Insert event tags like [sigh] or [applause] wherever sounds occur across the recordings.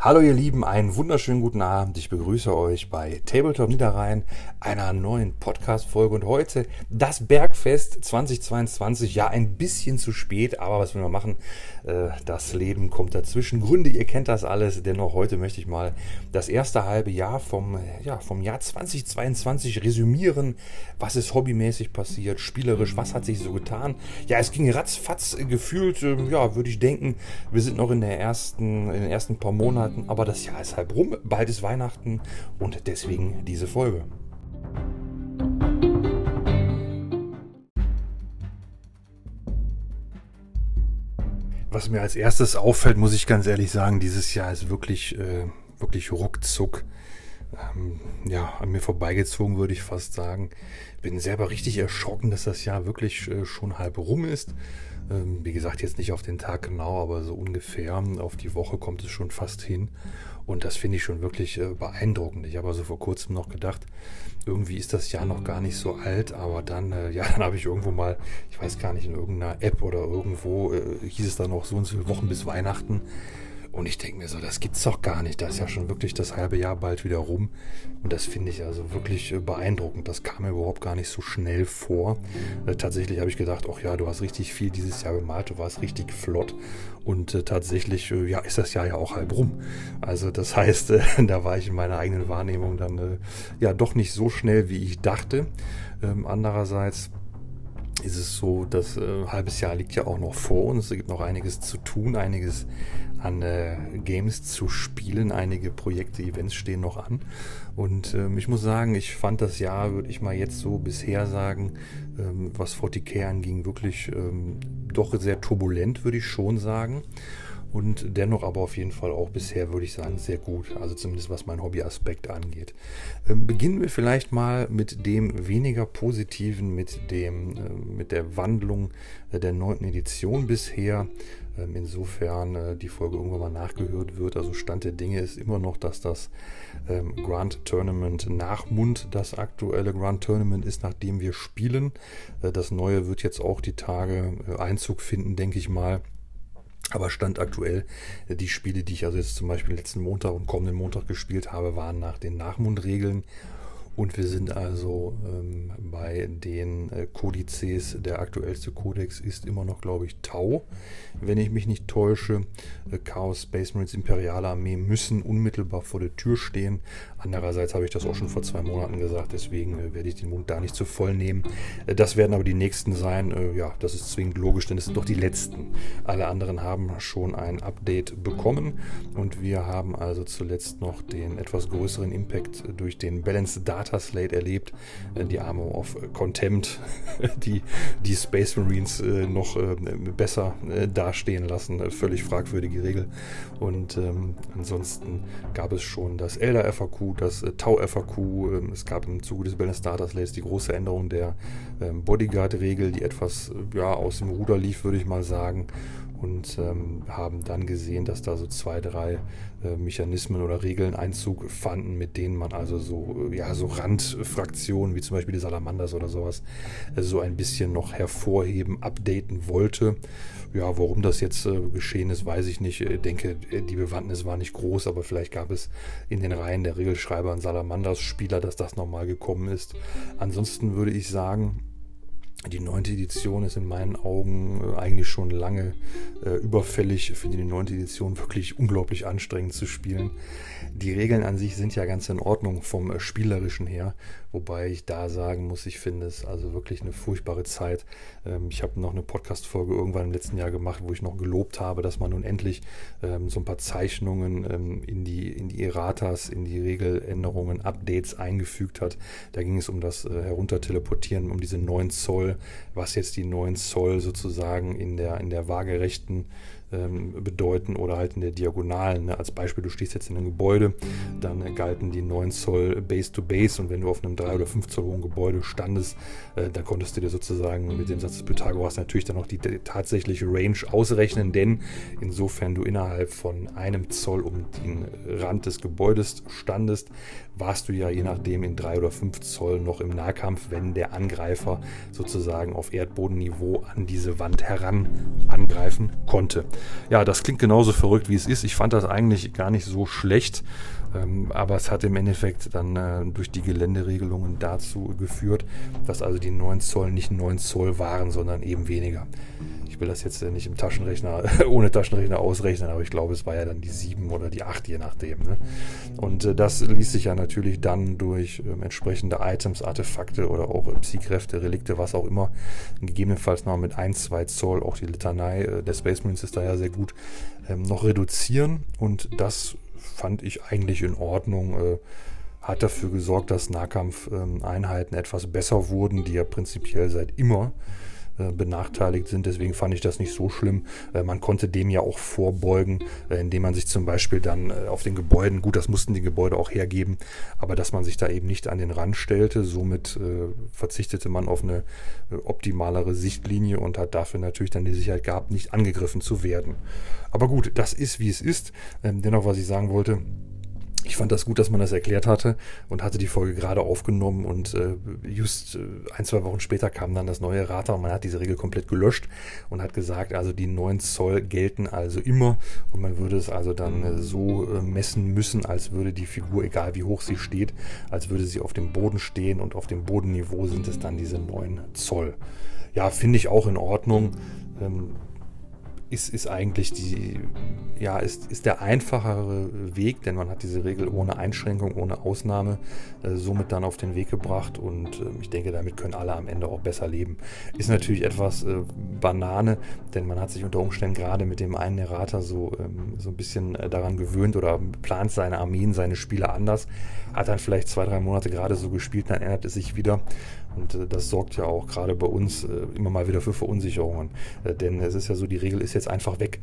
Hallo ihr Lieben, einen wunderschönen guten Abend. Ich begrüße euch bei Tabletop Niederrhein, einer neuen Podcast-Folge und heute das Bergfest 2022. Ja, ein bisschen zu spät, aber was will man machen? Äh, das Leben kommt dazwischen. Gründe, ihr kennt das alles. Dennoch heute möchte ich mal das erste halbe Jahr vom, ja, vom Jahr 2022 resümieren. Was ist hobbymäßig passiert, spielerisch, was hat sich so getan? Ja, es ging ratzfatz gefühlt, ähm, ja, würde ich denken, wir sind noch in, der ersten, in den ersten paar Monaten Monaten, aber das Jahr ist halb rum, bald ist Weihnachten und deswegen diese Folge. Was mir als erstes auffällt, muss ich ganz ehrlich sagen, dieses Jahr ist wirklich, äh, wirklich ruckzuck ähm, ja, an mir vorbeigezogen, würde ich fast sagen. Bin selber richtig erschrocken, dass das Jahr wirklich äh, schon halb rum ist. Ähm, wie gesagt, jetzt nicht auf den Tag genau, aber so ungefähr auf die Woche kommt es schon fast hin. Und das finde ich schon wirklich äh, beeindruckend. Ich habe also vor kurzem noch gedacht, irgendwie ist das Jahr noch gar nicht so alt, aber dann, äh, [laughs] ja, dann habe ich irgendwo mal, ich weiß gar nicht, in irgendeiner App oder irgendwo äh, hieß es dann noch so und so Wochen bis Weihnachten. Und ich denke mir so, das gibt's doch gar nicht. Da ist ja schon wirklich das halbe Jahr bald wieder rum. Und das finde ich also wirklich äh, beeindruckend. Das kam mir überhaupt gar nicht so schnell vor. Äh, tatsächlich habe ich gedacht, ach ja, du hast richtig viel dieses Jahr gemalt, du warst richtig flott. Und äh, tatsächlich, äh, ja, ist das Jahr ja auch halb rum. Also das [laughs] heißt, äh, da war ich in meiner eigenen Wahrnehmung dann äh, ja doch nicht so schnell, wie ich dachte. Ähm, andererseits ist es so, das äh, halbes Jahr liegt ja auch noch vor uns. Es gibt noch einiges zu tun, einiges an äh, Games zu spielen. Einige Projekte, Events stehen noch an. Und ähm, ich muss sagen, ich fand das Jahr, würde ich mal jetzt so bisher sagen, ähm, was 40k anging, wirklich ähm, doch sehr turbulent, würde ich schon sagen und dennoch aber auf jeden Fall auch bisher, würde ich sagen, sehr gut. Also zumindest was mein Hobbyaspekt angeht. Ähm, beginnen wir vielleicht mal mit dem weniger positiven, mit, dem, äh, mit der Wandlung äh, der neunten Edition bisher. Ähm, insofern äh, die Folge irgendwann mal nachgehört wird. Also Stand der Dinge ist immer noch, dass das ähm, Grand Tournament nach Mund das aktuelle Grand Tournament ist, nachdem wir spielen. Äh, das neue wird jetzt auch die Tage äh, Einzug finden, denke ich mal. Aber Stand aktuell, äh, die Spiele, die ich also jetzt zum Beispiel letzten Montag und kommenden Montag gespielt habe, waren nach den Nachmundregeln und wir sind also ähm, bei den äh, Kodizes, der aktuellste Kodex ist immer noch, glaube ich, Tau. Wenn ich mich nicht täusche, äh, Chaos Space Marines Imperiale Armee müssen unmittelbar vor der Tür stehen. Andererseits habe ich das auch schon vor zwei Monaten gesagt, deswegen äh, werde ich den Mund da nicht zu voll nehmen. Äh, das werden aber die nächsten sein. Ja, das ist zwingend logisch, denn es sind doch die letzten. Alle anderen haben schon ein Update bekommen und wir haben also zuletzt noch den etwas größeren Impact durch den Balance Data Slate erlebt, äh, die Armor of Contempt, [laughs] die die Space Marines äh, noch äh, besser dastehen lassen. Völlig fragwürdige Regel. Und ähm, ansonsten gab es schon das Elder FAQ, das Tau FAQ. Ähm, es gab im Zuge des Balance Data Slates die große Änderung der ähm, Bodyguard-Regel, die etwas ja, aus dem Ruder lief, würde ich mal sagen und ähm, haben dann gesehen, dass da so zwei, drei Mechanismen oder Regeln Einzug fanden, mit denen man also so, ja, so Randfraktionen wie zum Beispiel die Salamanders oder sowas äh, so ein bisschen noch hervorheben, updaten wollte. Ja, warum das jetzt äh, geschehen ist, weiß ich nicht. Ich denke, die Bewandtnis war nicht groß, aber vielleicht gab es in den Reihen der Regelschreiber und Salamanders-Spieler, dass das nochmal gekommen ist. Ansonsten würde ich sagen, die neunte Edition ist in meinen Augen äh, eigentlich schon lange äh, überfällig. Ich finde die neunte Edition wirklich unglaublich anstrengend zu spielen. Die Regeln an sich sind ja ganz in Ordnung vom äh, Spielerischen her, wobei ich da sagen muss, ich finde es also wirklich eine furchtbare Zeit. Ähm, ich habe noch eine Podcast-Folge irgendwann im letzten Jahr gemacht, wo ich noch gelobt habe, dass man nun endlich ähm, so ein paar Zeichnungen ähm, in, die, in die Erratas, in die Regeländerungen, Updates eingefügt hat. Da ging es um das äh, Herunterteleportieren, um diese 9 Zoll, was jetzt die 9 Zoll sozusagen in der, in der waagerechten ähm, bedeuten oder halt in der Diagonalen. Ne? Als Beispiel, du stehst jetzt in einem Gebäude, dann galten die 9 Zoll Base to Base und wenn du auf einem 3 oder 5 Zoll hohen Gebäude standest, äh, dann konntest du dir sozusagen mit dem Satz des Pythagoras natürlich dann auch die, die tatsächliche Range ausrechnen, denn insofern du innerhalb von einem Zoll um den Rand des Gebäudes standest, warst du ja je nachdem in 3 oder 5 Zoll noch im Nahkampf, wenn der Angreifer sozusagen auf Erdbodenniveau an diese Wand heran angreifen konnte. Ja, das klingt genauso verrückt, wie es ist. Ich fand das eigentlich gar nicht so schlecht. Ähm, aber es hat im Endeffekt dann äh, durch die Geländeregelungen dazu geführt, dass also die 9 Zoll nicht 9 Zoll waren, sondern eben weniger. Ich will das jetzt äh, nicht im Taschenrechner, [laughs] ohne Taschenrechner ausrechnen, aber ich glaube, es war ja dann die 7 oder die 8, je nachdem. Ne? Und äh, das ließ sich ja natürlich dann durch ähm, entsprechende Items, Artefakte oder auch äh, Psykräfte, Relikte, was auch immer, gegebenenfalls noch mit 1, 2 Zoll, auch die Litanei äh, der Space Marines ist da ja sehr gut, ähm, noch reduzieren. Und das fand ich eigentlich in Ordnung. Äh, hat dafür gesorgt, dass Nahkampfeinheiten ähm, etwas besser wurden, die ja prinzipiell seit immer benachteiligt sind. Deswegen fand ich das nicht so schlimm. Äh, man konnte dem ja auch vorbeugen, äh, indem man sich zum Beispiel dann auf den Gebäuden, gut, das mussten die Gebäude auch hergeben, aber dass man sich da eben nicht an den Rand stellte. Somit verzichtete man auf eine optimalere Sichtlinie und hat dafür natürlich dann die Sicherheit gehabt, nicht angegriffen zu werden. Aber gut, das ist wie es ist. Ähm, dennoch, was ich sagen wollte, ich fand das gut, dass man das erklärt hatte und hatte die Folge gerade aufgenommen und äh, just äh, ein, zwei Wochen später kam dann das neue Rata und man hat diese Regel komplett gelöscht und hat gesagt, also die 9 Zoll gelten also immer und man würde es also dann äh, so äh, messen müssen, als würde die Figur, egal wie hoch sie steht, als würde sie auf dem Boden stehen und auf dem Bodenniveau sind es dann diese 9 Zoll. Ja, finde ich auch in Ordnung. Ähm, ist, ist eigentlich die, ja, ist, ist der einfachere Weg, denn man hat diese Regel ohne Einschränkung, ohne Ausnahme äh, somit dann auf den Weg gebracht. Und äh, ich denke, damit können alle am Ende auch besser leben. Ist natürlich etwas äh, Banane, denn man hat sich unter Umständen gerade mit dem einen Errater so, ähm, so ein bisschen äh, daran gewöhnt oder plant seine Armeen, seine Spieler anders, hat dann vielleicht zwei, drei Monate gerade so gespielt, dann ändert es sich wieder und äh, das sorgt ja auch gerade bei uns äh, immer mal wieder für Verunsicherungen. Äh, denn es ist ja so, die Regel ist jetzt einfach weg.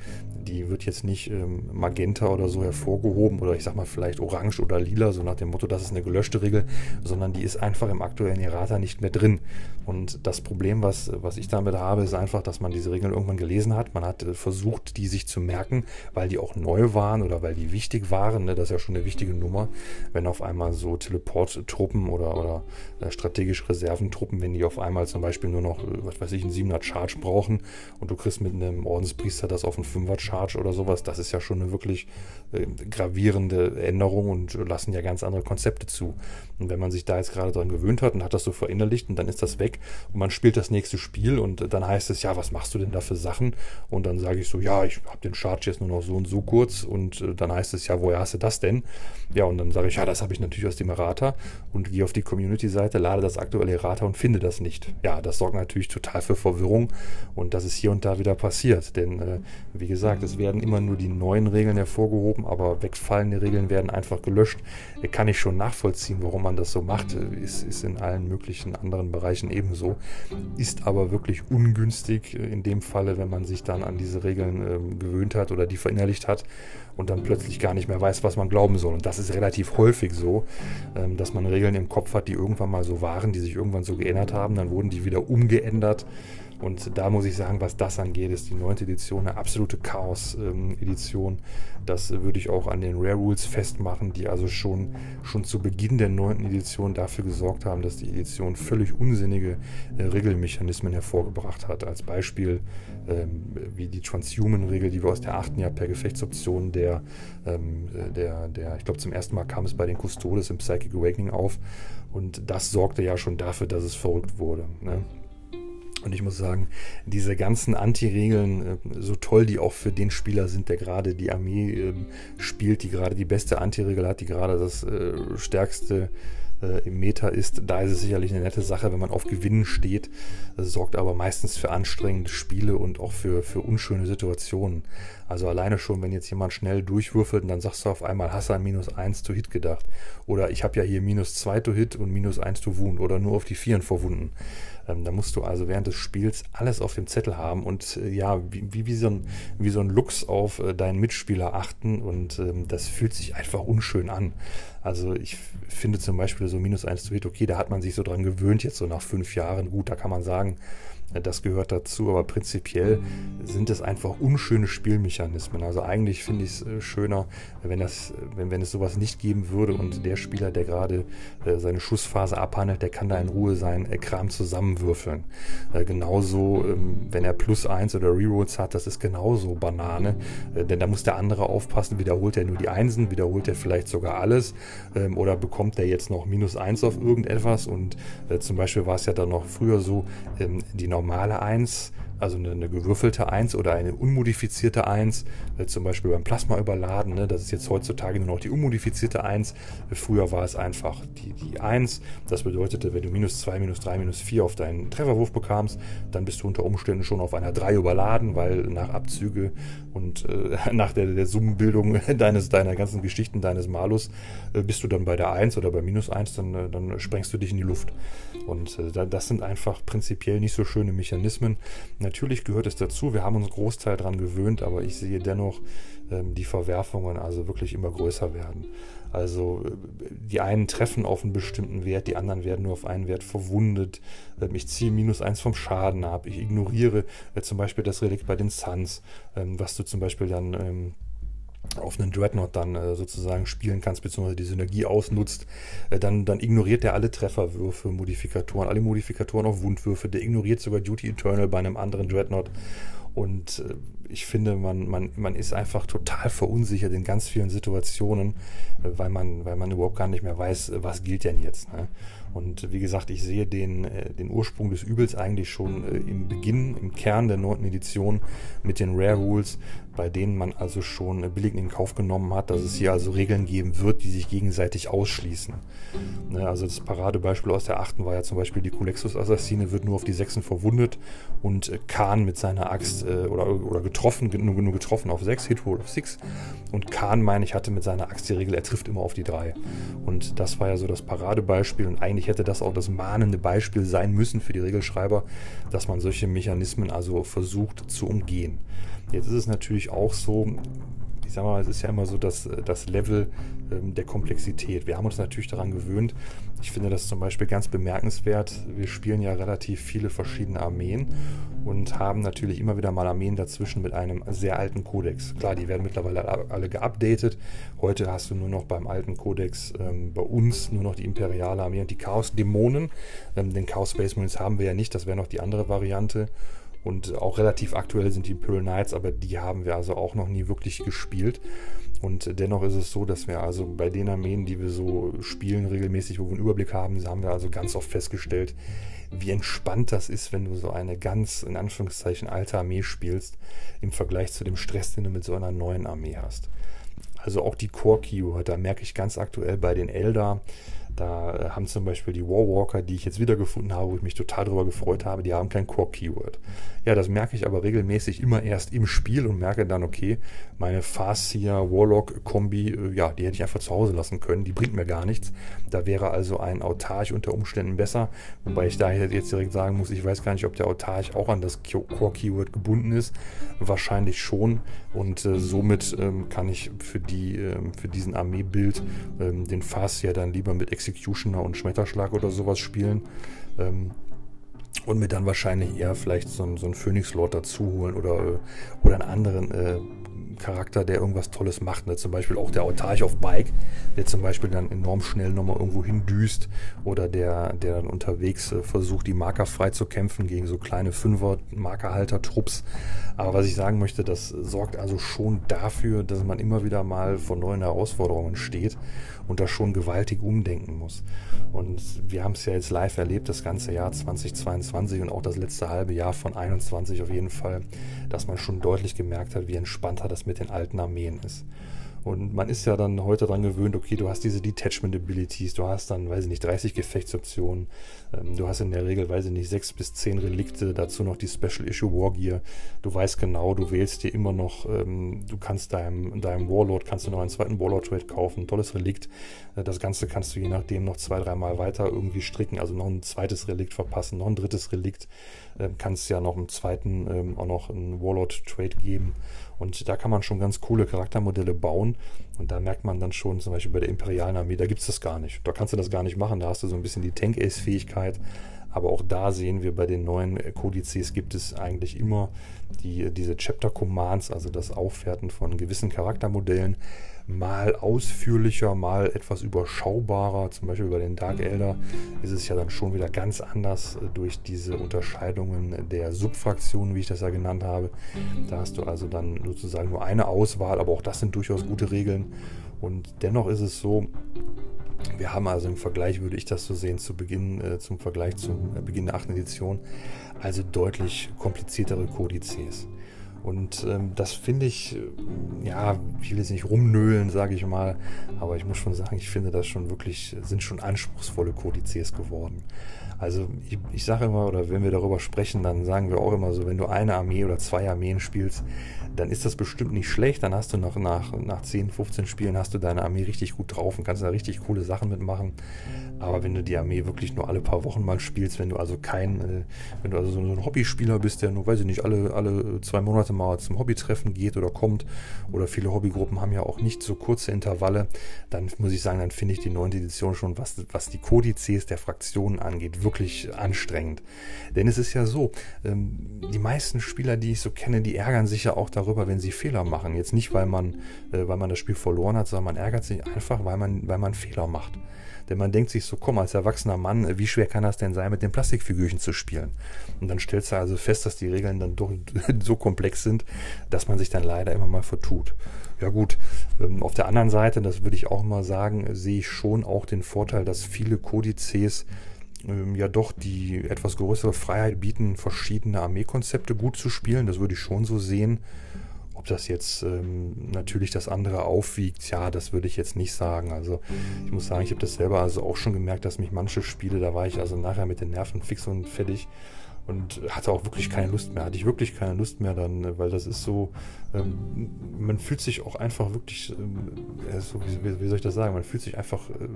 Die wird jetzt nicht ähm, magenta oder so hervorgehoben oder ich sag mal vielleicht orange oder lila, so nach dem Motto, das ist eine gelöschte Regel, sondern die ist einfach im aktuellen Errata nicht mehr drin. Und das Problem, was, was ich damit habe, ist einfach, dass man diese Regeln irgendwann gelesen hat. Man hat versucht, die sich zu merken, weil die auch neu waren oder weil die wichtig waren. Ne? Das ist ja schon eine wichtige Nummer, wenn auf einmal so Teleport-Truppen oder, oder strategische Reserven Truppen, wenn die auf einmal zum Beispiel nur noch, äh, was weiß ich, einen 7er Charge brauchen und du kriegst mit einem Ordenspriester das auf einen 5er Charge oder sowas, das ist ja schon eine wirklich äh, gravierende Änderung und lassen ja ganz andere Konzepte zu. Und wenn man sich da jetzt gerade dran gewöhnt hat und hat das so verinnerlicht und dann ist das weg und man spielt das nächste Spiel und dann heißt es, ja, was machst du denn da für Sachen? Und dann sage ich so, ja, ich habe den Charge jetzt nur noch so und so kurz und äh, dann heißt es, ja, woher hast du das denn? Ja, und dann sage ich, ja, das habe ich natürlich aus dem Errata und gehe auf die Community-Seite, lade das aktuelle Errata und finde das nicht. Ja, das sorgt natürlich total für Verwirrung und das ist hier und da wieder passiert. Denn äh, wie gesagt, es werden immer nur die neuen Regeln hervorgehoben, aber wegfallende Regeln werden einfach gelöscht. Kann ich schon nachvollziehen, warum man das so macht. Ist, ist in allen möglichen anderen Bereichen ebenso. Ist aber wirklich ungünstig in dem Falle, wenn man sich dann an diese Regeln äh, gewöhnt hat oder die verinnerlicht hat und dann plötzlich gar nicht mehr weiß, was man glauben soll. Und das ist relativ häufig so, ähm, dass man Regeln im Kopf hat, die irgendwann mal so waren, die sich irgendwann so geändert haben. Dann wurden die wieder umgeändert. Und da muss ich sagen, was das angeht, ist die neunte Edition eine absolute Chaos-Edition. das würde ich auch an den Rare Rules festmachen, die also schon, schon zu Beginn der neunten Edition dafür gesorgt haben, dass die Edition völlig unsinnige äh, Regelmechanismen hervorgebracht hat. Als Beispiel ähm, wie die Transhuman-Regel, die wir aus der achten Jahr per Gefechtsoption der, ähm, der, der ich glaube zum ersten Mal kam es bei den Custodes im Psychic Awakening auf und das sorgte ja schon dafür, dass es verrückt wurde. Ne? Und ich muss sagen, diese ganzen Anti-Regeln, äh, so toll die auch für den Spieler sind, der gerade die Armee ähm, spielt, die gerade die beste Anti-Regel hat, die gerade das äh, stärkste äh, im Meta ist, da ist es sicherlich eine nette Sache, wenn man auf Gewinnen steht. Das sorgt aber meistens für anstrengende Spiele und auch für, für unschöne Situationen. Also alleine schon, wenn jetzt jemand schnell durchwürfelt und dann sagst du auf einmal, hast du an minus 1 to Hit gedacht. Oder ich habe ja hier minus 2 to Hit und minus 1 to Wound oder nur auf die Vieren verwunden. Ähm, da musst du also während des Spiels alles auf dem Zettel haben und äh, ja, wie, wie, wie, so ein, wie so ein Lux auf äh, deinen Mitspieler achten und ähm, das fühlt sich einfach unschön an. Also ich finde zum Beispiel so minus 1 zu Hit, okay, da hat man sich so dran gewöhnt, jetzt so nach fünf Jahren. Gut, da kann man sagen, Das gehört dazu, aber prinzipiell sind es einfach unschöne Spielmechanismen. Also eigentlich finde ich es schöner, wenn, das, wenn, wenn es sowas nicht geben würde und der Spieler, der gerade seine Schussphase abhandelt, der kann da in Ruhe sein Kram zusammenwürfeln. Genauso, ähm, wenn er plus eins oder Rerolls hat, das ist genauso Banane, denn da muss der andere aufpassen, wiederholt er nur die Einsen, wiederholt er vielleicht sogar alles ähm, oder bekommt er jetzt noch minus eins auf irgendetwas und zum Beispiel war es ja dann noch früher so, ähm, die normale 1 also eine, eine, gewürfelte 1 oder eine unmodifizierte 1, äh, zum Beispiel beim Plasma überladen. Ne? Das ist jetzt heutzutage nur noch die unmodifizierte 1. Früher war es einfach die, die 1. Das bedeutete, wenn du minus 2, minus 3, minus 4 auf deinen Trefferwurf bekamst, dann bist du unter Umständen schon auf einer 3 überladen, weil nach Abzüge und äh, [laughs] nach der, der Summenbildung [laughs] deines, deiner ganzen Geschichten, deines Malus, äh, bist du dann bei der 1 oder bei minus 1, dann, äh, dann sprengst du dich in die Luft. Und äh, das sind einfach prinzipiell nicht so schöne Mechanismen. Natürlich gehört es dazu, wir haben uns Großteil daran gewöhnt, aber ich sehe dennoch ähm, die Verwerfungen also wirklich immer größer werden. Also die einen treffen auf einen bestimmten Wert, die anderen werden nur auf einen Wert verwundet. Ähm, ich ziehe minus eins vom Schaden ab. Ich ignoriere äh, zum Beispiel das Relikt bei den Suns, ähm, was du zum Beispiel dann ähm, auf einen Dreadnought dann äh, sozusagen spielen kannst, beziehungsweise die Synergie ausnutzt, äh, dann, dann ignoriert er alle Trefferwürfe, Modifikatoren, alle Modifikatoren auf Wundwürfe, der ignoriert sogar Duty Eternal bei einem anderen Dreadnought. Und äh, ich finde, man, man, man ist einfach total verunsichert in ganz vielen Situationen, äh, weil man, weil man überhaupt gar nicht mehr weiß, was gilt denn jetzt. Ne? Und wie gesagt, ich sehe den, äh, den Ursprung des Übels eigentlich schon im Beginn, im Kern der neunten Edition mit den Rare Rules, bei denen man also schon äh, billig in Kauf genommen hat, dass es hier also Regeln geben wird, die sich gegenseitig ausschließen. Ne, also das Paradebeispiel aus der achten war ja zum Beispiel die Kulexus-Assassine wird nur auf die sechsen verwundet und Khan mit seiner Axt oder, oder getroffen, nur, nur getroffen auf sechs, Hitroll auf six. Und Khan, meine ich, hatte mit seiner Axt die Regel, er trifft immer auf die drei. Und das war ja so das Paradebeispiel und eigentlich hätte das auch das mahnende Beispiel sein müssen für die Regelschreiber, dass man solche Mechanismen also versucht zu umgehen. Jetzt ist es natürlich auch so, ich sag mal, es ist ja immer so dass das Level ähm, der Komplexität. Wir haben uns natürlich daran gewöhnt. Ich finde das zum Beispiel ganz bemerkenswert. Wir spielen ja relativ viele verschiedene Armeen und haben natürlich immer wieder mal Armeen dazwischen mit einem sehr alten Kodex. Klar, die werden mittlerweile alle geupdatet. Heute hast du nur noch beim alten Kodex ähm, bei uns nur noch die imperiale Armee und die Chaos-Dämonen. Ähm, den Chaos Space Marines haben wir ja nicht, das wäre noch die andere Variante. Und auch relativ aktuell sind die Imperial Knights, aber die haben wir also auch noch nie wirklich gespielt. Und dennoch ist es so, dass wir also bei den Armeen, die wir so spielen, regelmäßig, wo wir einen Überblick haben, haben wir also ganz oft festgestellt, wie entspannt das ist, wenn du so eine ganz, in Anführungszeichen, alte Armee spielst, im Vergleich zu dem Stress, den du mit so einer neuen Armee hast. Also auch die Core-Keyword, da merke ich ganz aktuell bei den Elder, da äh, haben zum Beispiel die Warwalker, die ich jetzt wiedergefunden habe, wo ich mich total darüber gefreut habe, die haben kein Core-Keyword. Ja, das merke ich aber regelmäßig immer erst im Spiel und merke dann, okay, meine Farseer Warlock-Kombi, äh, ja, die hätte ich einfach zu Hause lassen können, die bringt mir gar nichts. Da wäre also ein Autarch unter Umständen besser, wobei ich da jetzt direkt sagen muss, ich weiß gar nicht, ob der Autarch auch an das Core-Keyword gebunden ist. Wahrscheinlich schon und äh, somit ähm, kann ich für, die, ähm, für diesen Armeebild ähm, den Farseer dann lieber mit Ex Executioner und Schmetterschlag oder sowas spielen. Ähm, und mir dann wahrscheinlich eher vielleicht so, einen, so einen Phoenix Lord dazu holen oder, oder einen anderen äh, Charakter, der irgendwas Tolles macht. Ne? Zum Beispiel auch der Autarch auf Bike, der zum Beispiel dann enorm schnell nochmal irgendwo hindüst oder der, der dann unterwegs äh, versucht, die Marker frei zu kämpfen gegen so kleine Fünfer-Markerhalter-Trupps. Aber was ich sagen möchte, das sorgt also schon dafür, dass man immer wieder mal vor neuen Herausforderungen steht und da schon gewaltig umdenken muss. Und wir haben es ja jetzt live erlebt, das ganze Jahr 2022 und auch das letzte halbe Jahr von 2021 auf jeden Fall, dass man schon deutlich gemerkt hat, wie entspannter das mit den alten Armeen ist. Und man ist ja dann heute daran gewöhnt, okay, du hast diese Detachment Abilities, du hast dann, weiß ich nicht, 30 Gefechtsoptionen, ähm, du hast in der Regel, weiß ich nicht, 6 bis 10 Relikte, dazu noch die Special Issue Wargear. Du weißt genau, du wählst dir immer noch, ähm, du kannst deinem, deinem Warlord, kannst du noch einen zweiten Warlord Trade kaufen, tolles Relikt. Äh, das Ganze kannst du je nachdem noch zwei, dreimal weiter irgendwie stricken, also noch ein zweites Relikt verpassen, noch ein drittes Relikt. Äh, kannst ja noch im zweiten ähm, auch noch einen Warlord Trade geben. Und da kann man schon ganz coole Charaktermodelle bauen. Und da merkt man dann schon, zum Beispiel bei der Imperialen Armee, da gibt es das gar nicht. Da kannst du das gar nicht machen. Da hast du so ein bisschen die Tank-Ace-Fähigkeit. Aber auch da sehen wir bei den neuen Kodizes gibt es eigentlich immer die, diese Chapter Commands, also das Aufwerten von gewissen Charaktermodellen mal ausführlicher, mal etwas überschaubarer. Zum Beispiel bei den Dark Elder ist es ja dann schon wieder ganz anders äh, durch diese Unterscheidungen der Subfraktionen, wie ich das ja genannt habe. Da hast du also dann sozusagen nur eine Auswahl, aber auch das sind durchaus gute Regeln. Und dennoch ist es so, wir haben also im Vergleich, würde ich das so sehen, zu Beginn, äh, zum Vergleich zum äh, Beginn der 8. Edition, also deutlich kompliziertere Kodizes. Und ähm, das finde ich, äh, ja, ich will jetzt nicht rumnöhlen, sage ich mal, aber ich muss schon sagen, ich finde das schon wirklich, sind schon anspruchsvolle Kodizes geworden. Also ich, ich sage immer, oder wenn wir darüber sprechen, dann sagen wir auch immer so, wenn du eine Armee oder zwei Armeen spielst, dann ist das bestimmt nicht schlecht. Dann hast du noch nach, nach 10, 15 Spielen hast du deine Armee richtig gut drauf und kannst da richtig coole Sachen mitmachen. Aber wenn du die Armee wirklich nur alle paar Wochen mal spielst, wenn du also kein, äh, wenn du also so ein Hobbyspieler bist, der nur, weiß ich nicht, alle, alle zwei Monate mal zum Hobbytreffen geht oder kommt, oder viele Hobbygruppen haben ja auch nicht so kurze Intervalle, dann muss ich sagen, dann finde ich die neunte Edition schon, was, was die Kodizes der Fraktionen angeht, wirklich anstrengend. Denn es ist ja so, ähm, die meisten Spieler, die ich so kenne, die ärgern sich ja auch darüber, wenn sie Fehler machen. Jetzt nicht, weil man, äh, weil man das Spiel verloren hat, sondern man ärgert sich einfach, weil man, weil man Fehler macht. Denn man denkt sich so, komm, als erwachsener Mann, wie schwer kann das denn sein, mit den Plastikfigürchen zu spielen? Und dann stellst du also fest, dass die Regeln dann doch [laughs] so komplex sind, dass man sich dann leider immer mal vertut. Ja gut, ähm, auf der anderen Seite, das würde ich auch mal sagen, sehe ich schon auch den Vorteil, dass viele Kodizes ähm, ja doch die etwas größere Freiheit bieten, verschiedene Armeekonzepte gut zu spielen. Das würde ich schon so sehen. Ob das jetzt ähm, natürlich das andere aufwiegt, ja, das würde ich jetzt nicht sagen. Also ich muss sagen, ich habe das selber also auch schon gemerkt, dass mich manche Spiele, da war ich also nachher mit den Nerven fix und fertig und hatte auch wirklich keine Lust mehr. Hatte ich wirklich keine Lust mehr dann, weil das ist so, ähm, man fühlt sich auch einfach wirklich, ähm, so, wie, wie, soll ich das sagen, man fühlt sich einfach äh,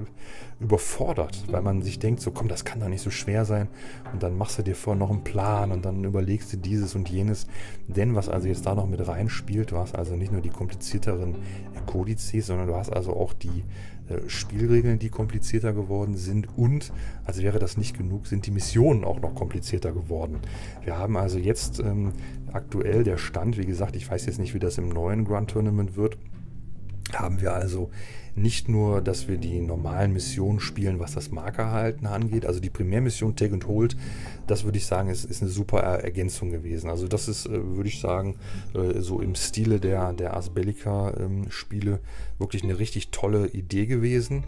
überfordert, weil man sich denkt, so komm, das kann doch nicht so schwer sein. Und dann machst du dir vor noch einen Plan und dann überlegst du dieses und jenes. Denn was also jetzt da noch mit reinspielt, war es also nicht nur die komplizierteren Kodizes, sondern du hast also auch die Spielregeln, die komplizierter geworden sind und, als wäre das nicht genug, sind die Missionen auch noch komplizierter geworden. Wir haben also jetzt ähm, aktuell der Stand, wie gesagt, ich weiß jetzt nicht, wie das im neuen Grand Tournament wird, haben wir also nicht nur, dass wir die normalen Missionen spielen, was das Markerhalten angeht. Also die Primärmission Take and Hold, das würde ich sagen, ist, ist eine super Ergänzung gewesen. Also das ist, äh, würde ich sagen, äh, so im Stile der, der Asbellica-Spiele ähm, wirklich eine richtig tolle Idee gewesen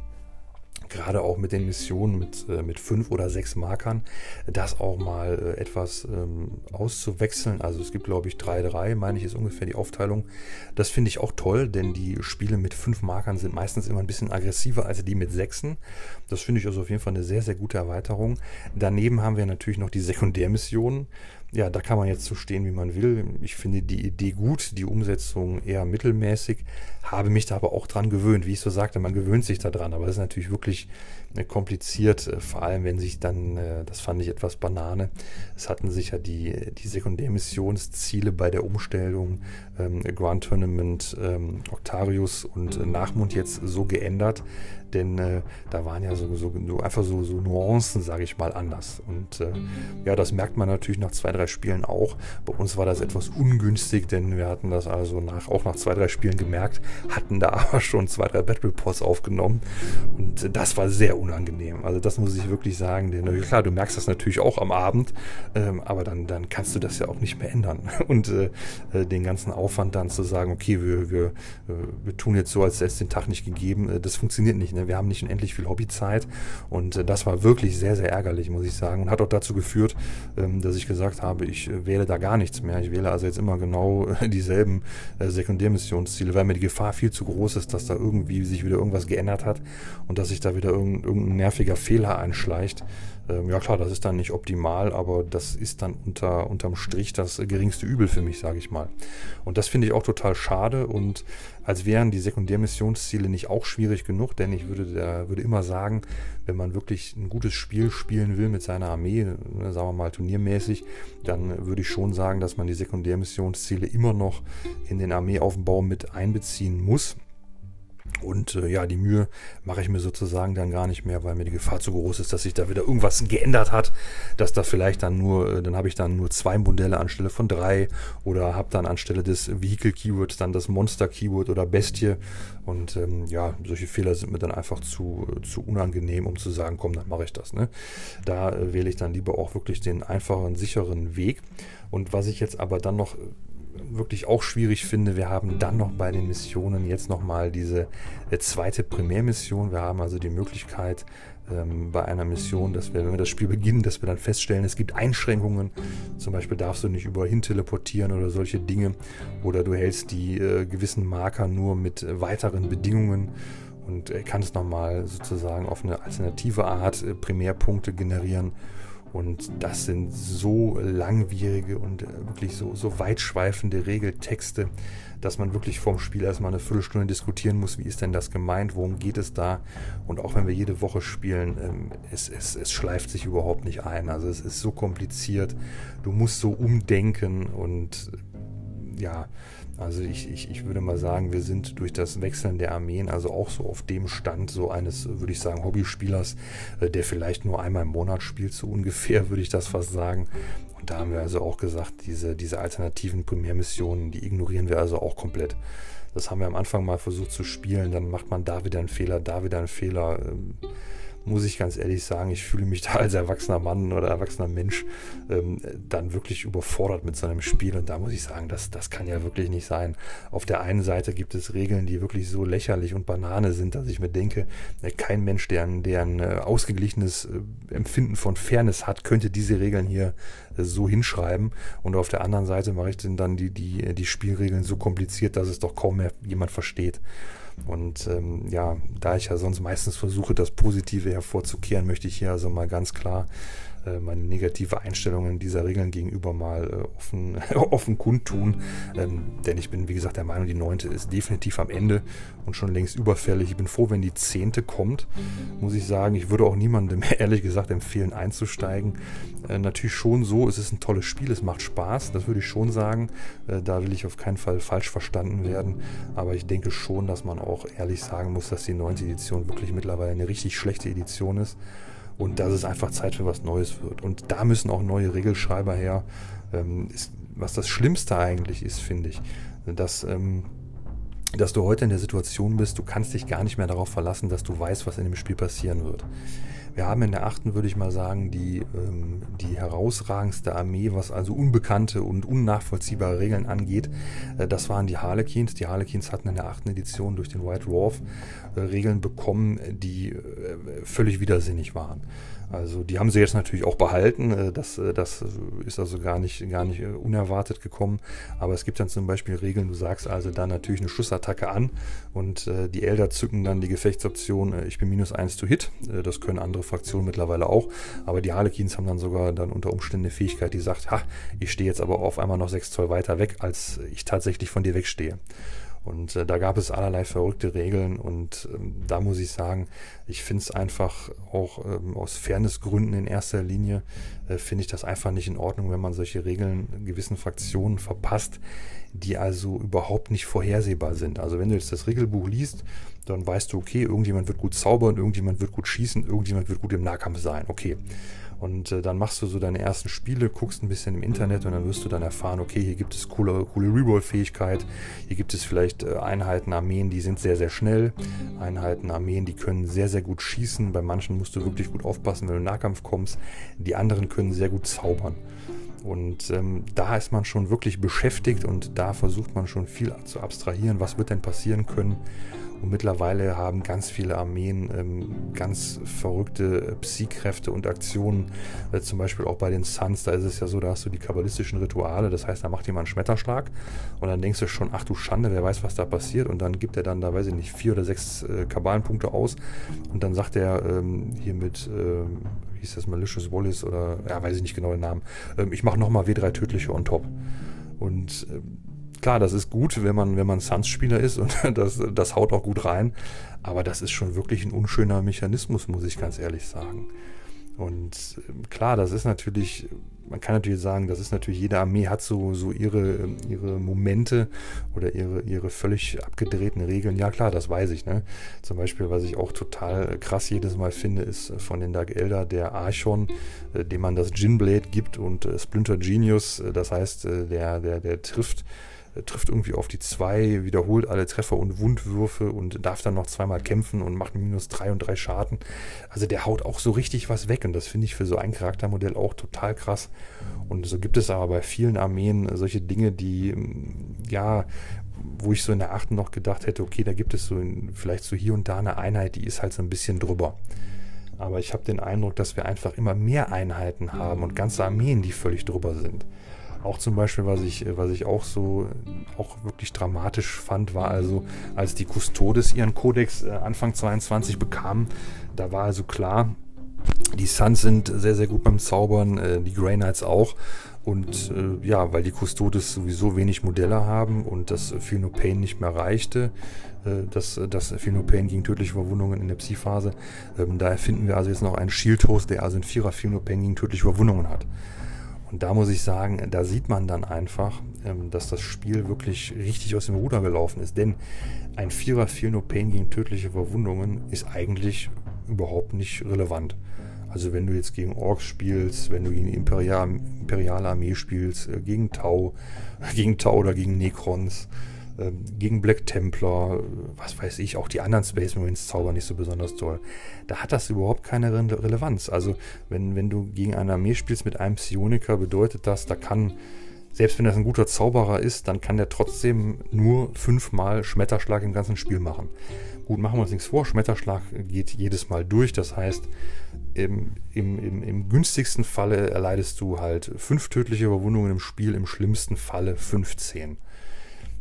gerade auch mit den Missionen mit, äh, mit fünf oder sechs Markern, das auch mal äh, etwas ähm, auszuwechseln. Also es gibt, glaube ich, 3-3, meine ich, ist ungefähr die Aufteilung. Das finde ich auch toll, denn die Spiele mit fünf Markern sind meistens immer ein bisschen aggressiver als die mit sechsen. Das finde ich also auf jeden Fall eine sehr, sehr gute Erweiterung. Daneben haben wir natürlich noch die Sekundärmissionen ja, da kann man jetzt so stehen, wie man will. Ich finde die Idee gut, die Umsetzung eher mittelmäßig, habe mich da aber auch dran gewöhnt. Wie ich so sagte, man gewöhnt sich da dran, aber das ist natürlich wirklich kompliziert, äh, vor allem wenn sich dann, äh, das fand ich etwas Banane, es hatten sich ja die, die Sekundärmissionsziele bei der Umstellung ähm, Grand Tournament, ähm, Octarius und Nachmund jetzt so geändert, denn äh, da waren ja so, so, so einfach so, so Nuancen, sage ich mal, anders. Und äh, ja, das merkt man natürlich nach zwei, drei Spielen auch. Bei uns war das etwas ungünstig, denn wir hatten das also nach, auch nach zwei, drei Spielen gemerkt, hatten da [laughs] aber schon zwei, drei Battle Reports aufgenommen. Und äh, das war sehr unangenehm. Also das muss ich wirklich sagen. Denn äh, klar, du merkst das natürlich auch am Abend, ähm, aber dann, dann kannst du das ja auch nicht mehr ändern. [laughs] Und äh, äh, den ganzen Aufwand dann zu sagen, okay, wir, wir, wir tun jetzt so, als hätte es den Tag nicht gegeben, das funktioniert nicht. Ne? Wir haben nicht unendlich viel Hobbyzeit und äh, das war wirklich sehr, sehr ärgerlich, muss ich sagen. Und hat auch dazu geführt, ähm, dass ich gesagt habe, ich äh, wähle da gar nichts mehr. Ich wähle also jetzt immer genau äh, dieselben Sekundärmissionsziele, weil mir die Gefahr viel zu groß ist, dass da irgendwie sich wieder irgendwas geändert hat und dass sich da wieder irgendein, irgendein nerviger Fehler einschleicht. Ähm, ja klar, das ist dann nicht optimal, aber das ist dann unter, unterm Strich das geringste Übel für mich, sage ich mal. Und das finde ich auch total schade und als wären die Sekundärmissionsziele nicht auch schwierig genug, denn ich würde, da, würde immer sagen, wenn man wirklich ein gutes Spiel spielen will mit seiner Armee, ne, sagen wir mal turniermäßig, dann würde ich schon sagen, dass man die Sekundärmissionsziele immer noch in den Armeeaufbau mit einbeziehen muss. Und äh, ja, die Mühe mache ich mir sozusagen dann gar nicht mehr, weil mir die Gefahr zu groß ist, dass sich da wieder irgendwas geändert hat, dass da vielleicht dann nur, äh, dann habe ich dann nur zwei Modelle anstelle von drei oder habe dann anstelle des Vehicle Keywords dann das Monster Keyword oder Bestie. Und ähm, ja, solche Fehler sind mir dann einfach zu, zu unangenehm, um zu sagen, komm, dann mache ich das. Ne? Da äh, wähle ich dann lieber auch wirklich den einfachen, sicheren Weg. Und was ich jetzt aber dann noch wirklich auch schwierig finde, wir haben dann noch bei den Missionen jetzt nochmal diese äh, zweite Primärmission. Wir haben also die Möglichkeit ähm, bei einer Mission, dass wir, wenn wir das Spiel beginnen, dass wir dann feststellen, es gibt Einschränkungen. Zum Beispiel darfst du nicht überhin teleportieren oder solche Dinge. Oder du hältst die äh, gewissen Marker nur mit äh, weiteren Bedingungen und äh, kannst nochmal sozusagen auf eine alternative Art Primärpunkte generieren und das sind so langwierige und äh, wirklich so, so weitschweifende Regeltexte, dass man wirklich vorm Spiel erstmal eine Viertelstunde diskutieren muss, wie ist denn das gemeint, worum geht es da. Und auch wenn wir jede Woche spielen, ähm, es, es, es schleift sich überhaupt nicht ein. Also es ist so kompliziert, du musst so umdenken und ja, also ich, ich, ich würde mal sagen, wir sind durch das Wechseln der Armeen also auch so auf dem Stand so eines, würde ich sagen, Hobbyspielers, äh, der vielleicht nur einmal im Monat spielt, so ungefähr, [laughs] würde ich das fast sagen. Und da haben wir also auch gesagt, diese, diese alternativen Primärmissionen, die ignorieren wir also auch komplett. Das haben wir am Anfang mal versucht zu spielen, dann macht man da wieder einen Fehler, da wieder einen Fehler. Ähm, muss ich ganz ehrlich sagen, ich fühle mich da als erwachsener Mann oder erwachsener Mensch ähm, dann wirklich überfordert mit so einem Spiel. Und da muss ich sagen, das, das kann ja wirklich nicht sein. Auf der einen Seite gibt es Regeln, die wirklich so lächerlich und Banane sind, dass ich mir denke, äh, kein Mensch, der ein, der ein äh, ausgeglichenes äh, Empfinden von Fairness hat, könnte diese Regeln hier so hinschreiben. Und auf der anderen Seite mache ich dann die, die, die Spielregeln so kompliziert, dass es doch kaum mehr jemand versteht. Und ähm, ja, da ich ja sonst meistens versuche, das Positive hervorzukehren, möchte ich hier also mal ganz klar meine negative Einstellungen dieser Regeln gegenüber mal äh, offen, [laughs] offen kundtun. Ähm, denn ich bin, wie gesagt, der Meinung, die neunte ist definitiv am Ende und schon längst überfällig. Ich bin froh, wenn die zehnte kommt, muss ich sagen. Ich würde auch niemandem [laughs] ehrlich gesagt empfehlen, einzusteigen. Äh, natürlich schon so, es ist ein tolles Spiel, es macht Spaß, das würde ich schon sagen. Äh, da will ich auf keinen Fall falsch verstanden werden. Aber ich denke schon, dass man auch ehrlich sagen muss, dass die neunte Edition wirklich mittlerweile eine richtig schlechte Edition ist und dass es einfach Zeit für was Neues wird. Und da müssen auch neue Regelschreiber her. Ähm, ist, was das Schlimmste eigentlich ist, finde ich, dass, ähm, dass du heute in der Situation bist, du kannst dich gar nicht mehr darauf verlassen, dass du weißt, was in dem Spiel passieren wird. Wir haben in der achten, würde ich mal sagen, die, ähm, die herausragendste Armee, was also unbekannte und unnachvollziehbare Regeln angeht. Äh, das waren die Harlequins. Die Harlequins hatten in der achten Edition durch den White Dwarf äh, Regeln bekommen, die äh, völlig widersinnig waren. Also die haben sie jetzt natürlich auch behalten. Äh, das, äh, das ist also gar nicht, gar nicht äh, unerwartet gekommen. Aber es gibt dann zum Beispiel Regeln, du sagst also dann natürlich eine Schussattacke an und die Elder zücken dann die Gefechtsoption, ich bin minus eins to hit. Das können andere Fraktionen mittlerweile auch. Aber die Harlequins haben dann sogar dann unter Umständen eine Fähigkeit, die sagt, ha, ich stehe jetzt aber auf einmal noch sechs Zoll weiter weg, als ich tatsächlich von dir wegstehe. Und äh, da gab es allerlei verrückte Regeln und ähm, da muss ich sagen, ich finde es einfach auch ähm, aus Fairnessgründen in erster Linie, äh, finde ich das einfach nicht in Ordnung, wenn man solche Regeln gewissen Fraktionen verpasst, die also überhaupt nicht vorhersehbar sind. Also wenn du jetzt das Regelbuch liest, dann weißt du, okay, irgendjemand wird gut zaubern, irgendjemand wird gut schießen, irgendjemand wird gut im Nahkampf sein. Okay. Und äh, dann machst du so deine ersten Spiele, guckst ein bisschen im Internet und dann wirst du dann erfahren, okay, hier gibt es coole, coole Reroll-Fähigkeit, hier gibt es vielleicht äh, Einheiten, Armeen, die sind sehr, sehr schnell, Einheiten, Armeen, die können sehr, sehr gut schießen. Bei manchen musst du wirklich gut aufpassen, wenn du in Nahkampf kommst. Die anderen können sehr gut zaubern. Und ähm, da ist man schon wirklich beschäftigt und da versucht man schon viel zu abstrahieren, was wird denn passieren können. Und mittlerweile haben ganz viele Armeen ähm, ganz verrückte Psy-Kräfte und Aktionen. Äh, zum Beispiel auch bei den Suns, da ist es ja so, da hast du die kabbalistischen Rituale. Das heißt, da macht jemand einen Schmetterschlag und dann denkst du schon, ach du Schande, wer weiß, was da passiert. Und dann gibt er dann da, weiß ich nicht, vier oder sechs äh, Kabalenpunkte aus. Und dann sagt er ähm, hier mit, äh, wie hieß das, Malicious Wallace oder, ja, weiß ich nicht genau den Namen, ähm, ich mache nochmal W3 tödliche on top. Und ähm, Klar, das ist gut, wenn man, wenn man Suns-Spieler ist und [laughs] das, das haut auch gut rein. Aber das ist schon wirklich ein unschöner Mechanismus, muss ich ganz ehrlich sagen. Und ähm, klar, das ist natürlich, man kann natürlich sagen, das ist natürlich, jede Armee hat so, so ihre, ihre Momente oder ihre, ihre völlig abgedrehten Regeln. Ja klar, das weiß ich. Ne? Zum Beispiel, was ich auch total krass jedes Mal finde, ist von den Dark Elder der Archon, äh, dem man das Ginblade gibt und äh, Splinter Genius, äh, das heißt, äh, der, der, der trifft trifft irgendwie auf die zwei, wiederholt alle Treffer und Wundwürfe und darf dann noch zweimal kämpfen und macht minus drei und drei Schaden. Also der haut auch so richtig was weg und das finde ich für so ein Charaktermodell auch total krass. Und so gibt es aber bei vielen Armeen solche Dinge, die, ja, wo ich so in der achten noch gedacht hätte, okay, da gibt es so vielleicht so hier und da eine Einheit, die ist halt so ein bisschen drüber. Aber ich habe den Eindruck, dass wir einfach immer mehr Einheiten haben und ganze Armeen, die völlig drüber sind. Auch zum Beispiel, was ich, was ich auch so auch wirklich dramatisch fand, war also, als die Custodes ihren Kodex äh, Anfang 22 bekamen, da war also klar, die Suns sind sehr, sehr gut beim Zaubern, äh, die Grey Knights auch. Und äh, ja, weil die Custodes sowieso wenig Modelle haben und das Feel No Pain nicht mehr reichte, äh, das, das Feel No Pain gegen tödliche Verwundungen in der Psi-Phase, ähm, da erfinden wir also jetzt noch einen Shield-Host, der also ein Vierer Feel No Pain gegen tödliche Verwundungen hat. Und da muss ich sagen, da sieht man dann einfach, ähm, dass das Spiel wirklich richtig aus dem Ruder gelaufen ist. Denn ein Vierer Feel No Pain gegen tödliche Verwundungen ist eigentlich überhaupt nicht relevant. Also wenn du jetzt gegen Orks spielst, wenn du gegen die Imperial, Imperiale Armee spielst, äh, gegen Tau, [laughs] gegen Tau oder gegen Necrons, ähm, gegen Black Templar, was weiß ich, auch die anderen Space Marines zaubern nicht so besonders toll. Da hat das überhaupt keine Re Relevanz. Also wenn, wenn du gegen eine Armee spielst mit einem Psioniker, bedeutet das, da kann, selbst wenn das ein guter Zauberer ist, dann kann der trotzdem nur fünfmal Schmetterschlag im ganzen Spiel machen. Gut, machen wir uns nichts vor, Schmetterschlag geht jedes Mal durch, das heißt, im, im, im, im günstigsten Falle erleidest du halt fünf tödliche Überwundungen im Spiel, im schlimmsten Falle 15.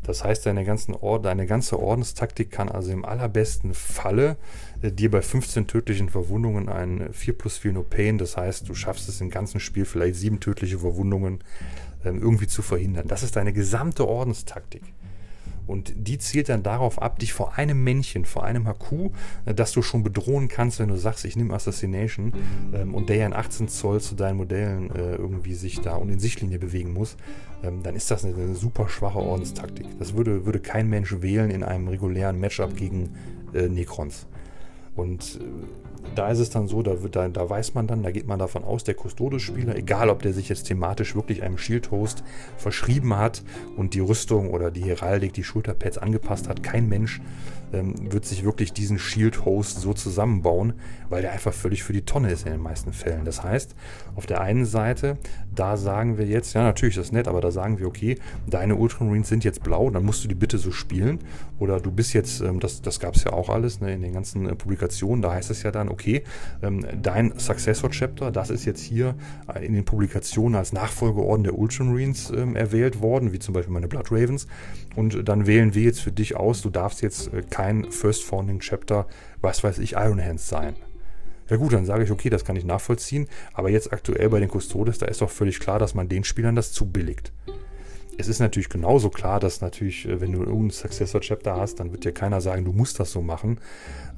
Das heißt, deine, ganzen Or deine ganze Ordenstaktik kann also im allerbesten Falle äh, dir bei 15 tödlichen Verwundungen ein 4 plus 4 No Pain, das heißt, du schaffst es im ganzen Spiel vielleicht sieben tödliche Verwundungen ähm, irgendwie zu verhindern. Das ist deine gesamte Ordenstaktik. Und die zielt dann darauf ab, dich vor einem Männchen, vor einem Haku, äh, das du schon bedrohen kannst, wenn du sagst, ich nehme Assassination ähm, und der ja in 18 Zoll zu deinen Modellen äh, irgendwie sich da und in Sichtlinie bewegen muss, ähm, dann ist das eine, eine, super schwache Ordenstaktik. Das würde, würde kein Mensch wählen in einem regulären Matchup gegen äh, Necrons. Und äh, da ist es dann so, da, wird, da, da weiß man dann, da geht man davon aus, der Custodes-Spieler, egal ob der sich jetzt thematisch wirklich einem Shield-Host verschrieben hat und die Rüstung oder die Heraldik, die Schulterpads angepasst hat, kein Mensch ähm, wird sich wirklich diesen Shield-Host so zusammenbauen, weil der einfach völlig für die Tonne ist in den meisten Fällen. Das heißt, auf der einen Seite, da sagen wir jetzt, ja natürlich ist das nett, aber da sagen wir, okay, deine Ultramarines sind jetzt blau, dann musst du die bitte so spielen. Oder du bist jetzt, ähm, das, das gab es ja auch alles ne, in den ganzen äh, Publikationen, da heißt es ja dann, okay, ähm, dein Successor-Chapter, das ist jetzt hier äh, in den Publikationen als Nachfolgeorden der Ultramarines ähm, erwählt worden, wie zum Beispiel meine Blood Ravens. Und dann wählen wir jetzt für dich aus, du darfst jetzt äh, kein First Founding Chapter, was weiß ich, Iron Hands sein. Ja gut, dann sage ich, okay, das kann ich nachvollziehen, aber jetzt aktuell bei den Custodes, da ist doch völlig klar, dass man den Spielern das zubilligt. Es ist natürlich genauso klar, dass natürlich, äh, wenn du irgendein Successor-Chapter hast, dann wird dir keiner sagen, du musst das so machen.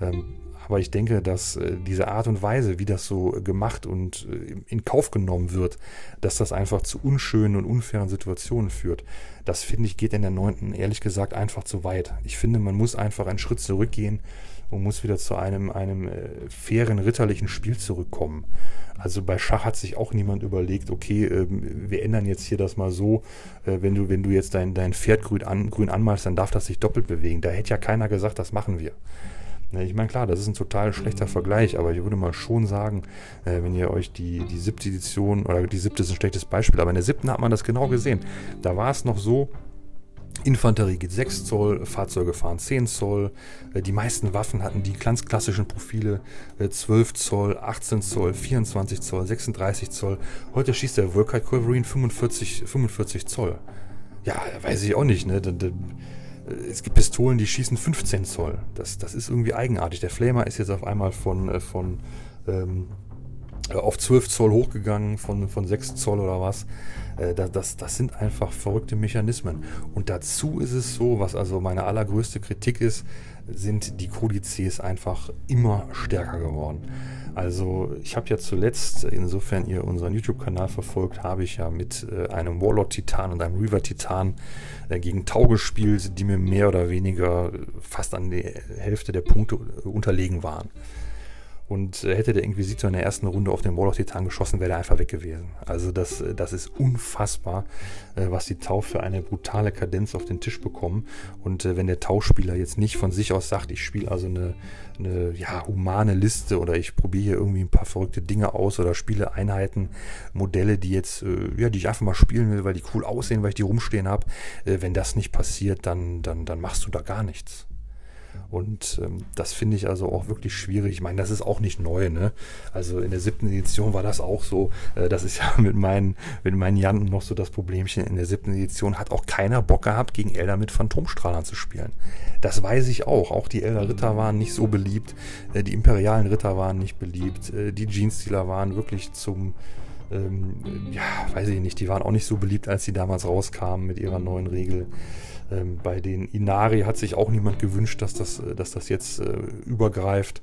Ähm, aber ich denke, dass äh, diese Art und Weise, wie das so gemacht und äh, in Kauf genommen wird, dass das einfach zu unschönen und unfairen Situationen führt, das finde ich geht in der neunten ehrlich gesagt einfach zu weit. Ich finde, man muss einfach einen Schritt zurückgehen und muss wieder zu einem, einem äh, fairen, ritterlichen Spiel zurückkommen. Also bei Schach hat sich auch niemand überlegt, okay, ähm, wir ändern jetzt hier das mal so, äh, wenn, du, wenn du jetzt dein, dein Pferd grün, an, grün anmalst, dann darf das sich doppelt bewegen. Da hätte ja keiner gesagt, das machen wir. Ne, ich meine, klar, das ist ein total schlechter Vergleich, aber ich würde mal schon sagen, äh, wenn ihr euch die, die siebte Edition, oder die siebte ist ein schlechtes Beispiel, aber in der siebten hat man das genau gesehen. Da war es noch so, Infanterie geht 6 Zoll, Fahrzeuge fahren 10 Zoll. Äh, die meisten Waffen hatten die ganz klassischen Profile 12 äh, Zoll, 18 Zoll, 24 Zoll, 36 Zoll. Heute schießt der Volkite Culverine 45, 45 Zoll. Ja, weiß ich auch nicht, ne? es gibt Pistolen, die schießen 15 Zoll. Das, das ist irgendwie eigenartig. Der Flamer ist jetzt auf einmal von, äh, von ähm, äh, auf 12 Zoll hochgegangen von, von 6 Zoll oder was. Äh, das, das, das sind einfach verrückte Mechanismen. Und dazu ist es so, was also meine allergrößte Kritik ist, sind die Kodizes einfach immer stärker geworden. Also ich habe ja zuletzt, insofern ihr unseren YouTube-Kanal verfolgt, habe ich ja mit äh, einem Warlord-Titan und einem Reaver-Titan äh, gegen Tau gespielt, die mir mehr oder weniger fast an die Hälfte der Punkte unterlegen waren. Und äh, hätte der Inquisitor in der ersten Runde auf den Warlock-Titan geschossen, wäre er einfach weg gewesen. Also das, äh, das ist unfassbar, äh, was die Tau für eine brutale Kadenz auf den Tisch bekommen. Und wenn der Tauspieler jetzt nicht von sich aus sagt, ich spiele also eine, eine ja, humane Liste oder ich probiere hier irgendwie ein paar verrückte Dinge aus oder spiele Einheiten, Modelle, die jetzt, ja, die ich einfach mal spielen will, weil die cool aussehen, weil ich die rumstehen habe. wenn das nicht passiert, dann, dann, dann machst du da gar nichts. Und ähm, das finde ich also auch wirklich schwierig. Ich meine, das ist auch nicht neu. Ne? Also in der siebten Edition war das auch so. Äh, das ist ja [laughs] mit meinen, mit meinen Janten noch so das Problemchen. In der siebten Edition hat auch keiner Bock gehabt, gegen Elder mit Phantomstrahlern zu spielen. Das weiß ich auch. Auch die Elder Ritter waren nicht so beliebt. Äh, die imperialen Ritter waren nicht beliebt. Äh, die Jeans-Stealer waren wirklich zum ähm, ja, weiß ich nicht, die waren auch nicht so beliebt, als sie damals rauskamen mit ihrer neuen Regel. Ähm, bei den Inari hat sich auch niemand gewünscht, dass das, äh, dass das jetzt äh, übergreift.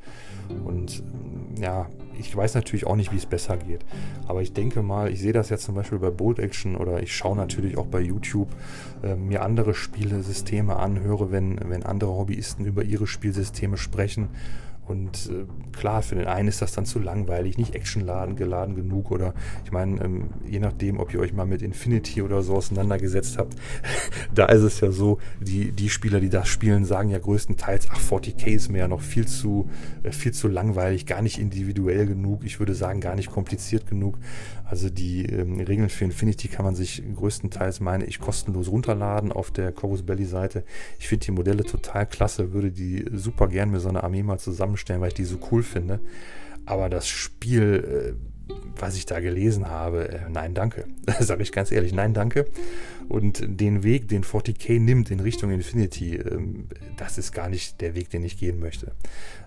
Und ähm, ja, ich weiß natürlich auch nicht, wie es besser geht. Aber ich denke mal, ich sehe das jetzt zum Beispiel bei Bold Action oder ich schaue natürlich auch bei YouTube äh, mir andere Spielesysteme an, höre, wenn, wenn andere Hobbyisten über ihre Spielsysteme sprechen und äh, klar, für den einen ist das dann zu langweilig, nicht actionladen geladen genug. Oder ich meine, ähm, je nachdem, ob ihr euch mal mit Infinity oder so auseinandergesetzt habt, [laughs] da ist es ja so, die, die Spieler, die das spielen, sagen ja größtenteils, ach, 40k ist mir ja noch viel zu, äh, viel zu langweilig, gar nicht individuell genug. Ich würde sagen, gar nicht kompliziert genug. Also die ähm, Regeln für Infinity kann man sich größtenteils, meine ich, kostenlos runterladen auf der Corus Belly Seite. Ich finde die Modelle total klasse, würde die super gern mit so einer Armee mal zusammenstellen, weil ich die so cool finde. Aber das Spiel, äh, was ich da gelesen habe, äh, nein, danke. [laughs] Sage ich ganz ehrlich, nein, danke. Und den Weg, den 40k nimmt in Richtung Infinity, ähm, das ist gar nicht der Weg, den ich gehen möchte.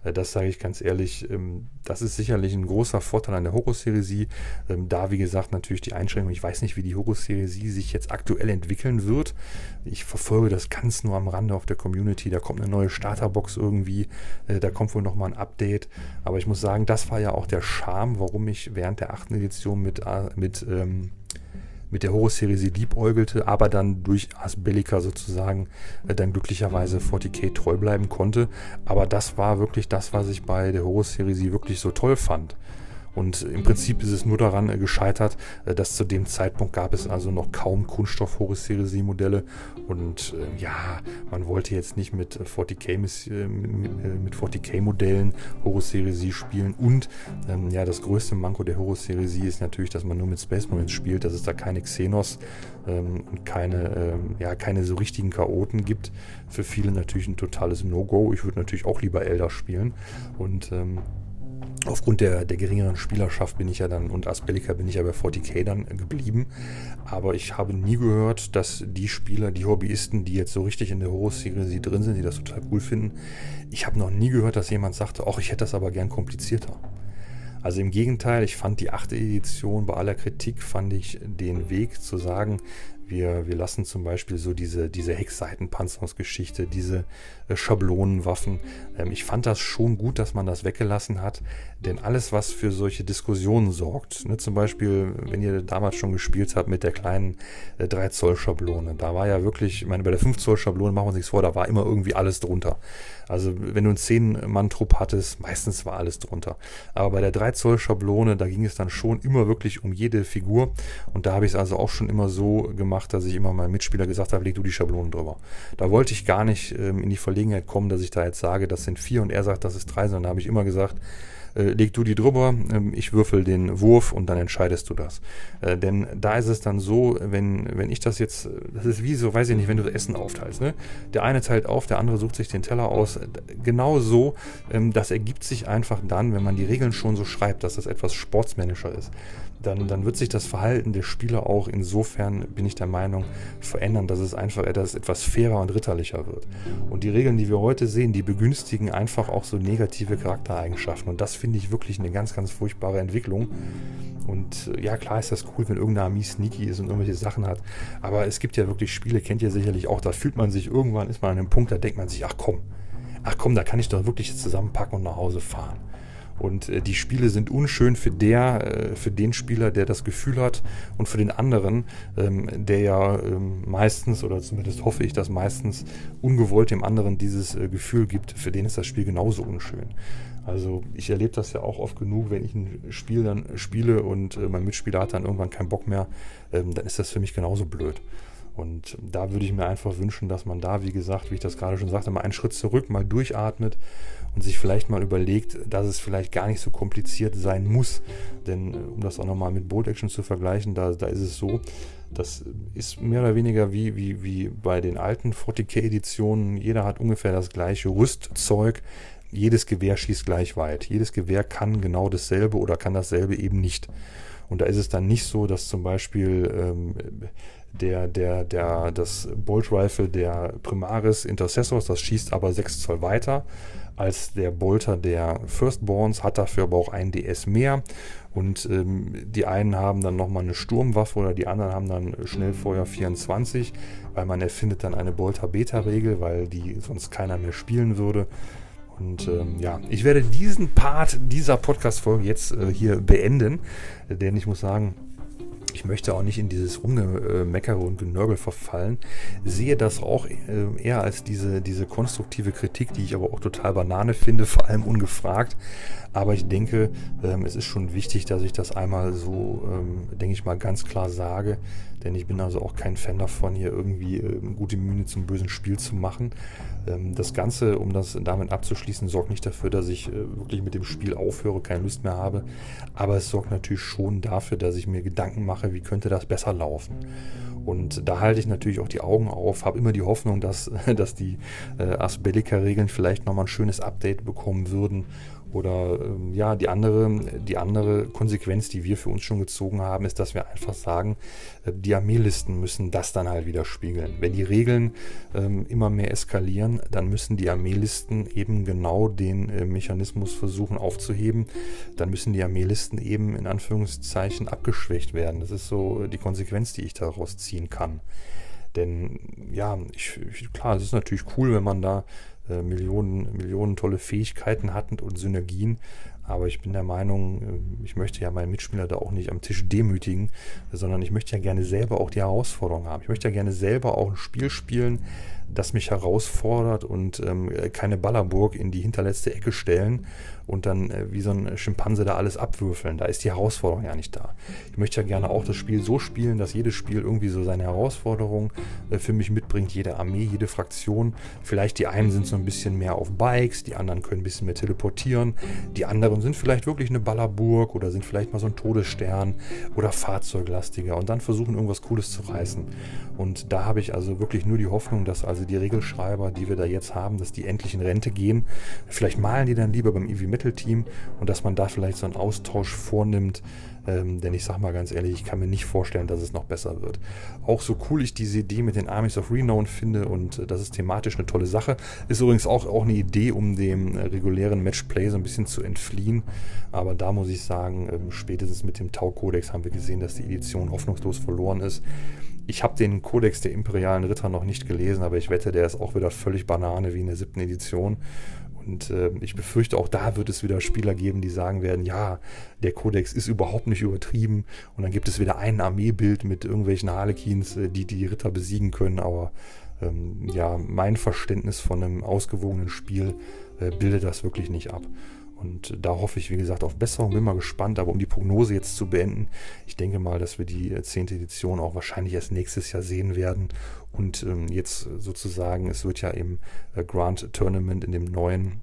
Äh, das sage ich ganz ehrlich. Ähm, das ist sicherlich ein großer Vorteil an der Horus-Heresie. Ähm, da, wie gesagt, natürlich die Einschränkung. Ich weiß nicht, wie die Horus-Heresie sich jetzt aktuell entwickeln wird. Ich verfolge das ganz nur am Rande auf der Community. Da kommt eine neue Starterbox irgendwie. Äh, da kommt wohl nochmal ein Update. Aber ich muss sagen, das war ja auch der Charme, warum ich während der achten Edition mit, äh, mit mit der Horus-Serie sie liebäugelte, aber dann durch Asbellica sozusagen äh, dann glücklicherweise 40k treu bleiben konnte. Aber das war wirklich das, was ich bei der Horus-Serie wirklich so toll fand. Und im Prinzip ist es nur daran äh, gescheitert, äh, dass zu dem Zeitpunkt gab es also noch kaum kunststoff heresie modelle Und äh, ja, man wollte jetzt nicht mit 40k, mit 40k-Modellen Horus-Heresie spielen. Und ähm, ja, das größte Manko der Horus-Heresie ist natürlich, dass man nur mit Space Marines spielt, dass es da keine Xenos ähm, und keine, ähm, ja, keine so richtigen Chaoten gibt. Für viele natürlich ein totales No-Go. Ich würde natürlich auch lieber Elder spielen. Und ähm, Aufgrund der, der geringeren Spielerschaft bin ich ja dann und Aspellica bin ich ja bei 40k dann geblieben. Aber ich habe nie gehört, dass die Spieler, die Hobbyisten, die jetzt so richtig in der Horus-Serie drin sind, die das total cool finden, ich habe noch nie gehört, dass jemand sagte, ach, ich hätte das aber gern komplizierter. Also im Gegenteil, ich fand die achte Edition bei aller Kritik, fand ich den Weg zu sagen, wir, wir lassen zum Beispiel so diese, diese Heckseitenpanzerungsgeschichte, diese äh, Schablonenwaffen. Ähm, ich fand das schon gut, dass man das weggelassen hat, denn alles, was für solche Diskussionen sorgt, ne, zum Beispiel, wenn ihr damals schon gespielt habt mit der kleinen äh, 3 Zoll Schablone, da war ja wirklich, ich meine, bei der 5 Zoll Schablone machen wir uns nichts vor, da war immer irgendwie alles drunter. Also wenn du einen 10-Mann-Trupp hattest, meistens war alles drunter. Aber bei der 3 Zoll Schablone, da ging es dann schon immer wirklich um jede Figur und da habe ich es also auch schon immer so gemacht, dass ich immer meinem Mitspieler gesagt habe, leg du die Schablonen drüber. Da wollte ich gar nicht ähm, in die Verlegenheit kommen, dass ich da jetzt sage, das sind vier und er sagt, das ist drei, sondern da habe ich immer gesagt, äh, leg du die drüber, ähm, ich würfel den Wurf und dann entscheidest du das. Äh, denn da ist es dann so, wenn, wenn ich das jetzt, das ist wie so, weiß ich nicht, wenn du das Essen aufteilst. Ne? Der eine teilt auf, der andere sucht sich den Teller aus. Genau so, ähm, das ergibt sich einfach dann, wenn man die Regeln schon so schreibt, dass das etwas sportsmännischer ist dann, dann wird sich das Verhalten der Spieler auch insofern, bin ich der Meinung, verändern, dass es einfach dass etwas fairer und ritterlicher wird. Und die Regeln, die wir heute sehen, die begünstigen einfach auch so negative Charaktereigenschaften. Und das finde ich wirklich eine ganz, ganz furchtbare Entwicklung. Und äh, ja, klar ist das cool, wenn irgendeine Armee sneaky ist und irgendwelche Sachen hat. Aber es gibt ja wirklich Spiele, kennt ihr sicherlich auch, da fühlt man sich irgendwann, ist man an einem Punkt, da denkt man sich, ach komm, ach komm, da kann ich doch wirklich zusammenpacken und nach Hause fahren. Und äh, die Spiele sind unschön für der, äh, für den Spieler, der das Gefühl hat und für den anderen, ähm, der ja ähm, meistens, oder zumindest hoffe ich, dass meistens ungewollt dem anderen dieses äh, Gefühl gibt, für den ist das Spiel genauso unschön. Also ich erlebe das ja auch oft genug, wenn ich ein Spiel dann spiele und äh, mein Mitspieler hat dann irgendwann keinen Bock mehr, ähm, dann ist das für mich genauso blöd. Und da würde ich mir einfach wünschen, dass man da, wie gesagt, wie ich das gerade schon sagte, mal einen Schritt zurück, mal durchatmet und sich vielleicht mal überlegt, dass es vielleicht gar nicht so kompliziert sein muss. Denn äh, um das auch nochmal mit Bolt Action zu vergleichen, da, da ist es so, das ist mehr oder weniger wie, wie, wie bei den alten 40k-Editionen. Jeder hat ungefähr das gleiche Rüstzeug. Jedes Gewehr schießt gleich weit. Jedes Gewehr kann genau dasselbe oder kann dasselbe eben nicht. Und da ist es dann nicht so, dass zum Beispiel ähm, der, der, der, das Bolt Rifle der Primaris Intercessors, das schießt aber 6 Zoll weiter als der Bolter der Firstborns, hat dafür aber auch ein DS mehr. Und ähm, die einen haben dann nochmal eine Sturmwaffe oder die anderen haben dann Schnellfeuer 24, weil man erfindet dann eine Bolter-Beta-Regel, weil die sonst keiner mehr spielen würde. Und ähm, ja, ich werde diesen Part dieser Podcast-Folge jetzt äh, hier beenden, denn ich muss sagen, ich möchte auch nicht in dieses Rumgemeckere und Genörgel verfallen. Sehe das auch äh, eher als diese, diese konstruktive Kritik, die ich aber auch total Banane finde, [laughs] vor allem ungefragt. Aber ich denke, ähm, es ist schon wichtig, dass ich das einmal so, ähm, denke ich mal, ganz klar sage. Denn ich bin also auch kein Fan davon, hier irgendwie ähm, gute Mühe zum bösen Spiel zu machen. Ähm, das Ganze, um das damit abzuschließen, sorgt nicht dafür, dass ich äh, wirklich mit dem Spiel aufhöre, keine Lust mehr habe. Aber es sorgt natürlich schon dafür, dass ich mir Gedanken mache, wie könnte das besser laufen. Und da halte ich natürlich auch die Augen auf, habe immer die Hoffnung, dass, [laughs] dass die äh, Asbellica-Regeln vielleicht nochmal ein schönes Update bekommen würden oder ähm, ja, die andere, die andere Konsequenz, die wir für uns schon gezogen haben, ist, dass wir einfach sagen, äh, die Armeelisten müssen das dann halt wieder spiegeln. Wenn die Regeln ähm, immer mehr eskalieren, dann müssen die Armeelisten eben genau den äh, Mechanismus versuchen aufzuheben. Dann müssen die Armeelisten eben in Anführungszeichen abgeschwächt werden. Das ist so die Konsequenz, die ich daraus ziehen kann. Denn ja, ich, ich, klar, es ist natürlich cool, wenn man da äh, Millionen, Millionen tolle Fähigkeiten hat und Synergien. Aber ich bin der Meinung, äh, ich möchte ja meinen Mitspieler da auch nicht am Tisch demütigen, sondern ich möchte ja gerne selber auch die Herausforderung haben. Ich möchte ja gerne selber auch ein Spiel spielen, das mich herausfordert und ähm, keine Ballerburg in die hinterletzte Ecke stellen und dann äh, wie so ein Schimpanse da alles abwürfeln. Da ist die Herausforderung ja nicht da. Ich möchte ja gerne auch das Spiel so spielen, dass jedes Spiel irgendwie so seine Herausforderung äh, für mich mitbringt. Jede Armee, jede Fraktion. Vielleicht die einen sind so ein bisschen mehr auf Bikes, die anderen können ein bisschen mehr teleportieren. Die anderen sind vielleicht wirklich eine Ballerburg oder sind vielleicht mal so ein Todesstern oder fahrzeuglastiger und dann versuchen irgendwas Cooles zu reißen. Und da habe ich also wirklich nur die Hoffnung, dass also die Regelschreiber, die wir da jetzt haben, dass die endlich in Rente gehen. Vielleicht malen die dann lieber beim EV Metal Team und dass man da vielleicht so einen Austausch vornimmt. Ähm, denn ich sag mal ganz ehrlich, ich kann mir nicht vorstellen, dass es noch besser wird. Auch so cool ich diese Idee mit den Armies of Renown finde und äh, das ist thematisch eine tolle Sache. Ist übrigens auch, auch eine Idee, um dem äh, regulären Matchplay so ein bisschen zu entfliehen. Aber da muss ich sagen, äh, spätestens mit dem Tau-Kodex haben wir gesehen, dass die Edition hoffnungslos verloren ist. Ich habe den Kodex der imperialen Ritter noch nicht gelesen, aber ich wette, der ist auch wieder völlig Banane wie in der siebten Edition. Und äh, ich befürchte, auch da wird es wieder Spieler geben, die sagen werden, ja, der Kodex ist überhaupt nicht übertrieben. Und dann gibt es wieder ein Armeebild mit irgendwelchen Harlequins, äh, die die Ritter besiegen können. Aber ähm, ja, mein Verständnis von einem ausgewogenen Spiel äh, bildet das wirklich nicht ab. Und da hoffe ich, wie gesagt, auf Besserung. Bin mal gespannt. Aber um die Prognose jetzt zu beenden, ich denke mal, dass wir die äh, zehnte Edition auch wahrscheinlich erst nächstes Jahr sehen werden. Und ähm, jetzt sozusagen, es wird ja im äh, Grand Tournament in dem neuen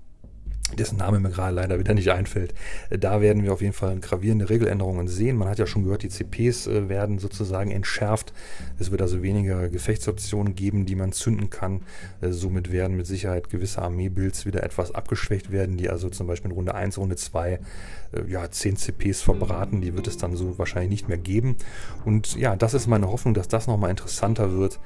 dessen Name mir gerade leider wieder nicht einfällt. Da werden wir auf jeden Fall gravierende Regeländerungen sehen. Man hat ja schon gehört, die CPs äh, werden sozusagen entschärft. Es wird also weniger Gefechtsoptionen geben, die man zünden kann. Äh, somit werden mit Sicherheit gewisse Armeebuilds wieder etwas abgeschwächt werden, die also zum Beispiel in Runde 1, Runde 2 äh, ja, 10 CPs verbraten. Die wird es dann so wahrscheinlich nicht mehr geben. Und ja, das ist meine Hoffnung, dass das nochmal interessanter wird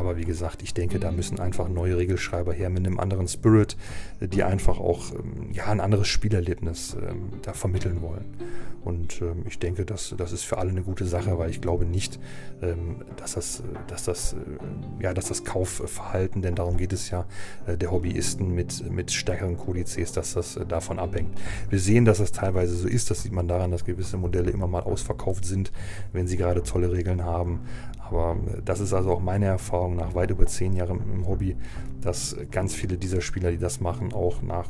Aber wie gesagt, ich denke, da müssen einfach neue Regelschreiber her mit einem anderen Spirit, die einfach auch ähm, ja, ein anderes Spielerlebnis ähm, da vermitteln wollen. Und ähm, ich denke, das, das ist für alle eine gute Sache, weil ich glaube nicht, ähm, dass das, dass das, äh, ja, dass das Kaufverhalten, denn darum geht es ja, äh, der Hobbyisten mit, mit stärkeren Kodizes, dass das äh, davon abhängt. Wir sehen, dass das teilweise so ist. Das sieht man daran, dass gewisse Modelle immer mal ausverkauft sind, wenn sie gerade tolle Regeln haben. Aber äh, das ist also auch meine Erfahrung nach weit über zehn Jahren im Hobby, dass ganz viele dieser Spieler, die das machen, auch nach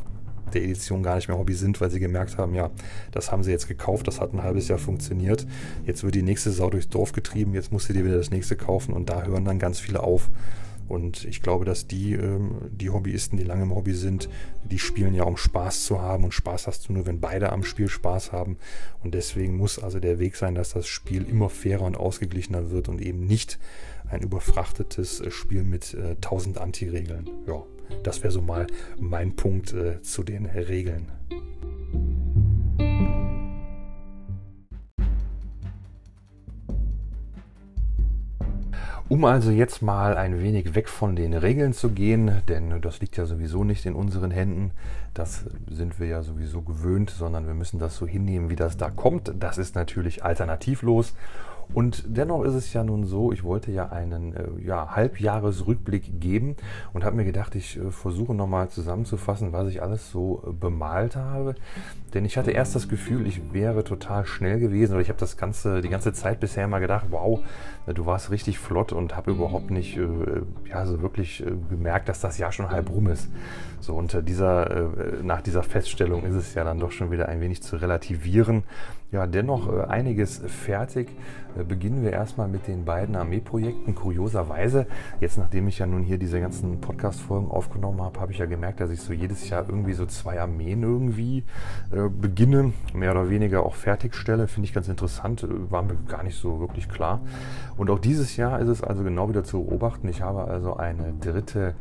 der Edition gar nicht mehr Hobby sind, weil sie gemerkt haben, ja, das haben sie jetzt gekauft, das hat ein halbes Jahr funktioniert, jetzt wird die nächste Sau durchs Dorf getrieben, jetzt musst du dir wieder das nächste kaufen und da hören dann ganz viele auf. Und ich glaube, dass die, ähm, die Hobbyisten, die lange im Hobby sind, die spielen ja, um Spaß zu haben. Und Spaß hast du nur, wenn beide am Spiel Spaß haben. Und deswegen muss also der Weg sein, dass das Spiel immer fairer und ausgeglichener wird und eben nicht ein überfrachtetes Spiel mit äh, 1000 Anti-Regeln. Ja, das wäre so mal mein Punkt äh, zu den Regeln. Um also jetzt mal ein wenig weg von den Regeln zu gehen, denn das liegt ja sowieso nicht in unseren Händen, das sind wir ja sowieso gewöhnt, sondern wir müssen das so hinnehmen, wie das da kommt. Das ist natürlich alternativlos und dennoch ist es ja nun so, ich wollte ja einen äh, ja, Halbjahresrückblick geben und habe mir gedacht, ich äh, versuche nochmal zusammenzufassen, was ich alles so äh, bemalt habe. Denn ich hatte erst das Gefühl, ich wäre total schnell gewesen oder ich habe das ganze, die ganze Zeit bisher immer gedacht, wow, äh, du warst richtig flott und habe überhaupt nicht äh, ja, so wirklich äh, gemerkt, dass das Jahr schon halb rum ist. So unter dieser, nach dieser Feststellung ist es ja dann doch schon wieder ein wenig zu relativieren ja, dennoch äh, einiges fertig. Äh, beginnen wir erstmal mit den beiden Armeeprojekten. Kurioserweise, jetzt nachdem ich ja nun hier diese ganzen Podcast-Folgen aufgenommen habe, habe ich ja gemerkt, dass ich so jedes Jahr irgendwie so zwei Armeen irgendwie äh, beginne, mehr oder weniger auch fertigstelle. Finde ich ganz interessant, äh, war mir gar nicht so wirklich klar. Und auch dieses Jahr ist es also genau wieder zu beobachten. Ich habe also eine dritte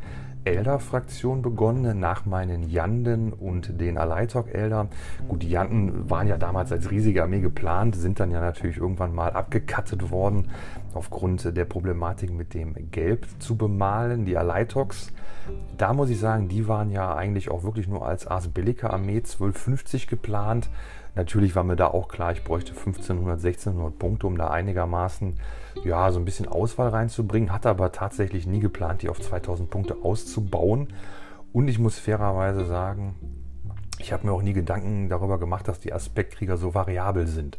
Elder-Fraktion begonnen, nach meinen Janden und den Aleitok-Elder. Gut, die Janden waren ja damals als riesige Armee geplant, sind dann ja natürlich irgendwann mal abgekattet worden, aufgrund der Problematik mit dem Gelb zu bemalen. Die Aleitoks, da muss ich sagen, die waren ja eigentlich auch wirklich nur als Ars Bellica Armee 1250 geplant. Natürlich war mir da auch klar, ich bräuchte 1500, 1600 Punkte, um da einigermaßen ja, so ein bisschen Auswahl reinzubringen. Hatte aber tatsächlich nie geplant, die auf 2000 Punkte auszubauen. Und ich muss fairerweise sagen, ich habe mir auch nie Gedanken darüber gemacht, dass die Aspektkrieger so variabel sind.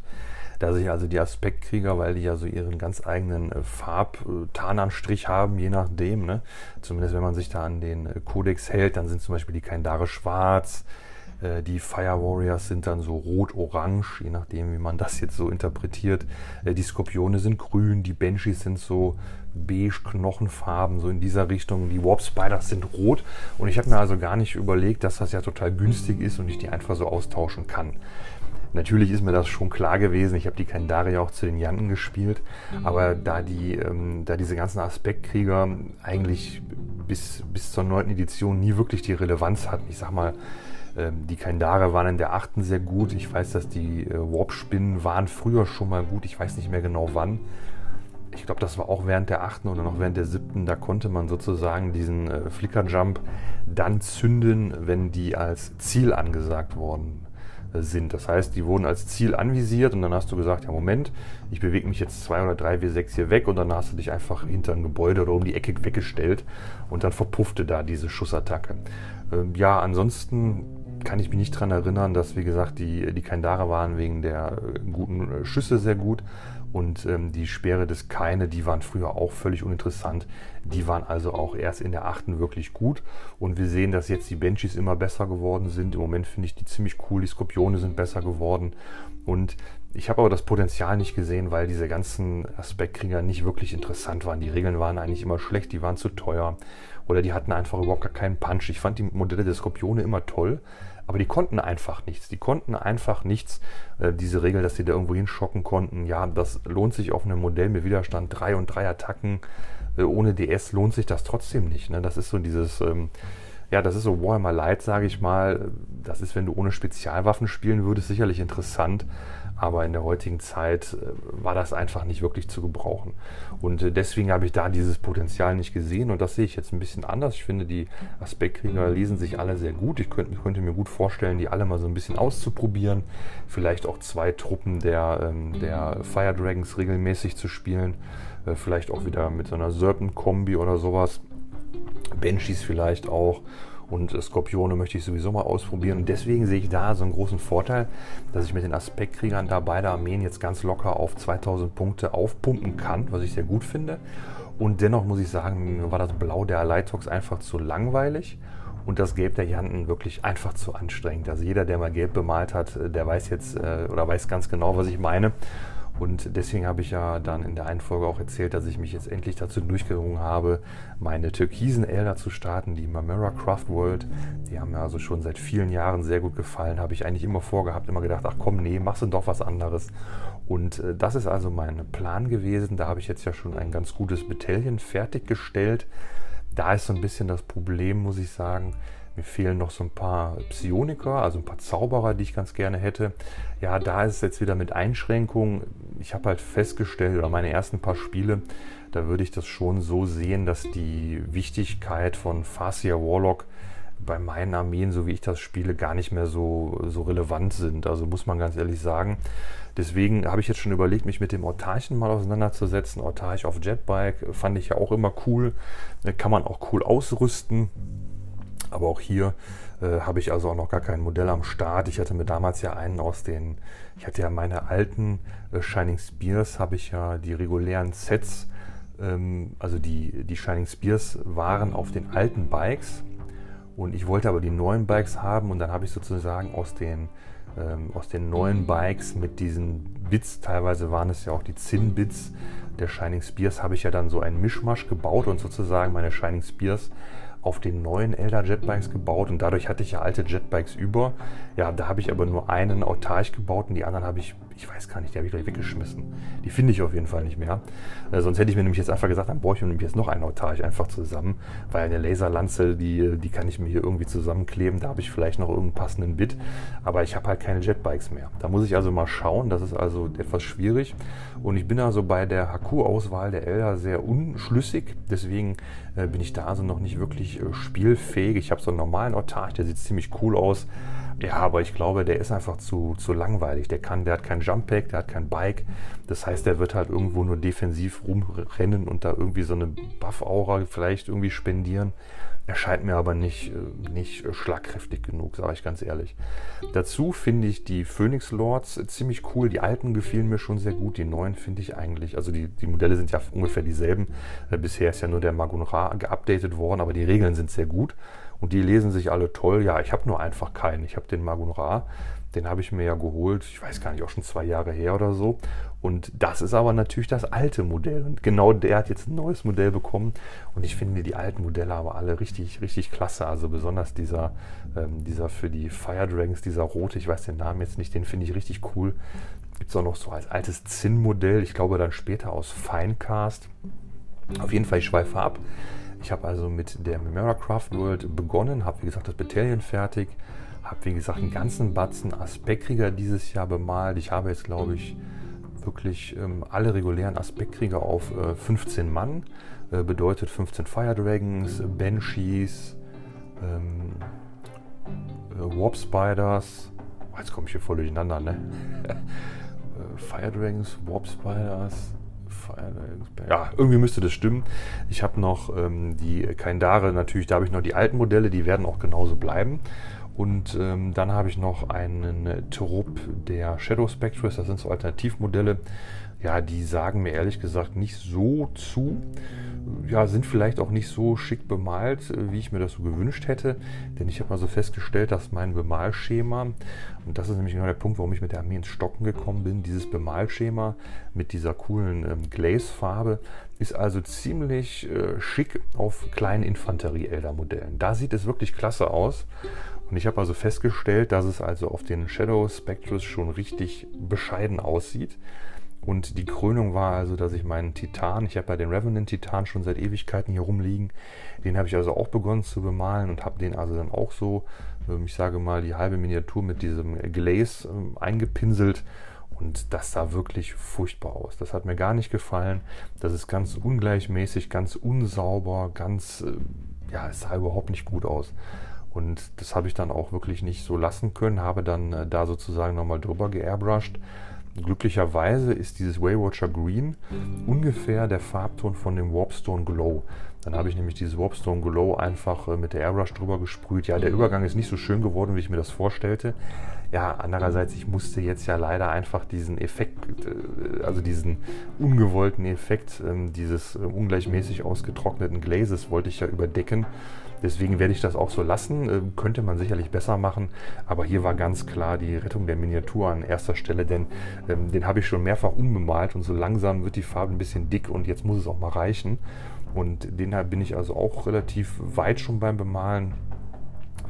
Dass ich also die Aspektkrieger, weil die ja so ihren ganz eigenen äh, Farbtarnanstrich haben, je nachdem, ne? zumindest wenn man sich da an den äh, Kodex hält, dann sind zum Beispiel die Kaindare schwarz, die Fire Warriors sind dann so rot-orange, je nachdem, wie man das jetzt so interpretiert. Äh, die Skorpione sind grün, die Banshees sind so beige-knochenfarben, so in dieser Richtung. Die Warp Spiders sind rot. Und ich habe mir also gar nicht überlegt, dass das ja total günstig ist und ich die einfach so austauschen kann. Natürlich ist mir das schon klar gewesen. Ich habe die Kandaria auch zu den Janten gespielt. Mhm. Aber da, die, ähm, da diese ganzen Aspektkrieger eigentlich bis, bis zur neunten Edition nie wirklich die Relevanz hatten, ich sag mal, die Kaindare waren in der achten sehr gut. Ich weiß, dass die äh, Warp-Spinnen waren früher schon mal gut. Ich weiß nicht mehr genau wann. Ich glaube, das war auch während der achten oder noch während der siebten. Da konnte man sozusagen diesen äh, Flicker-Jump dann zünden, wenn die als Ziel angesagt worden äh, sind. Das heißt, die wurden als Ziel anvisiert und dann hast du gesagt, ja Moment, ich bewege mich jetzt zwei oder drei W6 hier weg und dann hast du dich einfach hinter ein Gebäude oder um die Ecke weggestellt und dann verpuffte da diese Schussattacke. Ähm, ja, ansonsten kann ich mich nicht daran erinnern, dass, wie gesagt, die, die Kaindare waren wegen der äh, guten äh, Schüsse sehr gut. Und ähm, die Speere des Keine, die waren früher auch völlig uninteressant. Die waren also auch erst in der achten wirklich gut. Und wir sehen, dass jetzt die Benchies immer besser geworden sind. Im Moment finde ich die ziemlich cool. Die Skorpione sind besser geworden. Und ich habe aber das Potenzial nicht gesehen, weil diese ganzen Aspektkrieger nicht wirklich interessant waren. Die Regeln waren eigentlich immer schlecht, die waren zu teuer. Oder die hatten einfach überhaupt gar keinen Punch. Ich fand die Modelle der Skorpione immer toll. Aber die konnten einfach nichts. Die konnten einfach nichts. Äh, diese Regel, dass sie da irgendwo hinschocken konnten, ja, das lohnt sich auf einem Modell mit Widerstand 3 und 3 Attacken. Äh, ohne DS lohnt sich das trotzdem nicht. Ne? Das ist so dieses, ähm, ja, das ist so Warhammer Light, sage ich mal. Das ist, wenn du ohne Spezialwaffen spielen würdest, sicherlich interessant. aber in der heutigen Zeit äh, war das einfach nicht wirklich zu gebrauchen. Und äh, deswegen habe ich da dieses Potenzial nicht gesehen und das sehe ich jetzt ein bisschen anders. Ich finde, die Aspektkrieger lesen sich alle sehr gut. Ich könnte, könnte mir gut vorstellen, die alle mal so ein bisschen auszuprobieren. Vielleicht auch zwei Truppen der, ähm, der Fire Dragons regelmäßig zu spielen. Äh, vielleicht auch wieder mit so einer Serpent-Kombi oder sowas. Banshees vielleicht auch und Skorpione möchte ich sowieso mal ausprobieren. Und deswegen sehe ich da so einen großen Vorteil, dass ich mit den Aspektkriegern da beide Armeen jetzt ganz locker auf 2000 Punkte aufpumpen kann, was ich sehr gut finde. Und dennoch muss ich sagen, mir war das Blau der Aleitox einfach zu langweilig und das Gelb der Janten wirklich einfach zu anstrengend. Also jeder, der mal Gelb bemalt hat, der weiß jetzt äh, oder weiß ganz genau, was ich meine. Und deswegen habe ich ja dann in der einen Folge auch erzählt, dass ich mich jetzt endlich dazu durchgerungen habe, meine türkisen Elder zu starten, die Mamera Craft World. Die haben mir also schon seit vielen Jahren sehr gut gefallen. Habe ich eigentlich immer vorgehabt, immer gedacht, ach komm, nee, machst du doch was anderes. Und äh, das ist also mein Plan gewesen. Da habe ich jetzt ja schon ein ganz gutes Battalion fertiggestellt. Da ist so ein bisschen das Problem, muss ich sagen, mir fehlen noch so ein paar Psioniker, also ein paar Zauberer, die ich ganz gerne hätte. Ja, da ist es jetzt wieder mit Einschränkungen. Ich habe halt festgestellt, oder meine ersten paar Spiele, da würde ich das schon so sehen, dass die Wichtigkeit von Farsia Warlock bei meinen Armeen, so wie ich das spiele, gar nicht mehr so, so relevant sind. Also muss man ganz ehrlich sagen. Deswegen habe ich jetzt schon überlegt, mich mit dem Autarchen mal auseinanderzusetzen. Autarch auf Jetbike fand ich ja auch immer cool. Kann man auch cool ausrüsten. Aber auch hier äh, habe ich also auch noch gar kein Modell am Start. Ich hatte mir damals ja einen aus den, ich hatte ja meine alten äh, Shining Spears, habe ich ja die regulären Sets, ähm, also die, die Shining Spears waren auf den alten Bikes und ich wollte aber die neuen Bikes haben und dann habe ich sozusagen aus den, ähm, aus den neuen Bikes mit diesen Bits, teilweise waren es ja auch die Zinn-Bits der Shining Spears, habe ich ja dann so einen Mischmasch gebaut und sozusagen meine Shining Spears auf den neuen Elder Jetbikes gebaut und dadurch hatte ich ja alte Jetbikes über. Ja, da habe ich aber nur einen autarch gebaut und die anderen habe ich, ich weiß gar nicht, die habe ich gleich weggeschmissen. Die finde ich auf jeden Fall nicht mehr. Äh, sonst hätte ich mir nämlich jetzt einfach gesagt, dann brauche ich mir nämlich jetzt noch einen autarch einfach zusammen, weil eine Laserlanze, die, die kann ich mir hier irgendwie zusammenkleben. Da habe ich vielleicht noch irgendeinen passenden Bit, aber ich habe halt keine Jetbikes mehr. Da muss ich also mal schauen. Das ist also etwas schwierig und ich bin also bei der HQ-Auswahl der Elder sehr unschlüssig. Deswegen äh, bin ich da also noch nicht wirklich äh, spielfähig. Ich habe so einen normalen Autarch, der sieht ziemlich cool aus. Ja, aber ich glaube, der ist einfach zu, zu langweilig. Der kann, der hat kein Jump Pack, der hat kein Bike. Das heißt, der wird halt irgendwo nur defensiv rumrennen und da irgendwie so eine Buff-Aura vielleicht irgendwie spendieren. Erscheint mir aber nicht, äh, nicht schlagkräftig genug, sage ich ganz ehrlich. Dazu finde ich die Phoenix Lords ziemlich cool. Die alten gefielen mir schon sehr gut. Die neuen finde ich eigentlich, also die, die Modelle sind ja ungefähr dieselben. Äh, bisher ist ja nur der Magun Ra geupdatet worden, aber die Regeln sind sehr gut. Und die lesen sich alle toll. Ja, ich habe nur einfach keinen. Ich habe den Magun Ra. Den habe ich mir ja geholt, ich weiß gar nicht, auch schon zwei Jahre her oder so. Und das ist aber natürlich das alte Modell. Und genau der hat jetzt ein neues Modell bekommen. Und ich finde die alten Modelle aber alle richtig, richtig klasse. Also besonders dieser, ähm, dieser für die Fire Dragons, dieser rote, ich weiß den Namen jetzt nicht, den finde ich richtig cool. Gibt es auch noch so als altes Zinn-Modell, ich glaube dann später aus Finecast. Auf jeden Fall, ich schweife ab. Ich habe also mit der Memora Craft World begonnen, habe wie gesagt das Battalion fertig, habe wie gesagt einen ganzen Batzen Aspektkrieger dieses Jahr bemalt. Ich habe jetzt glaube ich wirklich ähm, alle regulären Aspektkrieger auf äh, 15 Mann, äh, bedeutet 15 Fire Dragons, Banshees, ähm, äh, Warp Spiders. Oh, jetzt komme ich hier voll durcheinander, ne? [laughs] Äh, Fire Dragons, Warp Spiders, ja, irgendwie müsste das stimmen. Ich habe noch ähm, die Kaindare, natürlich, da habe ich noch die alten Modelle, die werden auch genauso bleiben. Und ähm, dann habe ich noch einen Trupp der Shadow Spectres, das sind so Alternativmodelle. Ja, die sagen mir ehrlich gesagt nicht so zu ja, sind vielleicht auch nicht so schick bemalt, äh, wie ich mir das so gewünscht hätte. Denn ich habe mal so festgestellt, dass mein Bemalschema, und das ist nämlich genau der Punkt, warum ich mit der Armee ins Stocken gekommen bin, dieses Bemalschema mit dieser coolen ähm, Glaze-Farbe ist also ziemlich äh, schick auf kleinen Infanterie-Elder-Modellen. Da sieht es wirklich klasse aus. Und ich habe also festgestellt, dass es also auf den Shadow Spectres schon richtig bescheiden aussieht. Und die Krönung war also, dass ich meinen Titan, ich habe ja den Revenant Titan schon seit Ewigkeiten hier rumliegen, den habe ich also auch begonnen zu bemalen und habe den also dann auch so, ähm, ich sage mal, die halbe Miniatur mit diesem Glaze ähm, eingepinselt. Und das sah wirklich furchtbar aus. Das hat mir gar nicht gefallen. Das ist ganz ungleichmäßig, ganz unsauber, ganz, äh, ja, es sah überhaupt nicht gut aus. Und das habe ich dann auch wirklich nicht so lassen können, habe dann äh, da sozusagen nochmal drüber geairbrushed. Glücklicherweise ist dieses Waywatcher Green ungefähr der Farbton von dem Warpstone Glow. Dann habe ich nämlich dieses Warpstone Glow einfach äh, mit der Airbrush drüber gesprüht. Ja, der Übergang ist nicht so schön geworden, wie ich mir das vorstellte. Ja, andererseits, ich musste jetzt ja leider einfach diesen Effekt, äh, also diesen ungewollten Effekt ähm, dieses äh, ungleichmäßig ausgetrockneten Glazes wollte ich ja überdecken. Deswegen werde ich das auch so lassen. Ähm, könnte man sicherlich besser machen. Aber hier war ganz klar die Rettung der Miniatur an erster Stelle, denn ähm, den habe ich schon mehrfach unbemalt und so langsam wird die Farbe ein bisschen dick und jetzt muss es auch mal reichen. Und den bin ich also auch relativ weit schon beim Bemalen.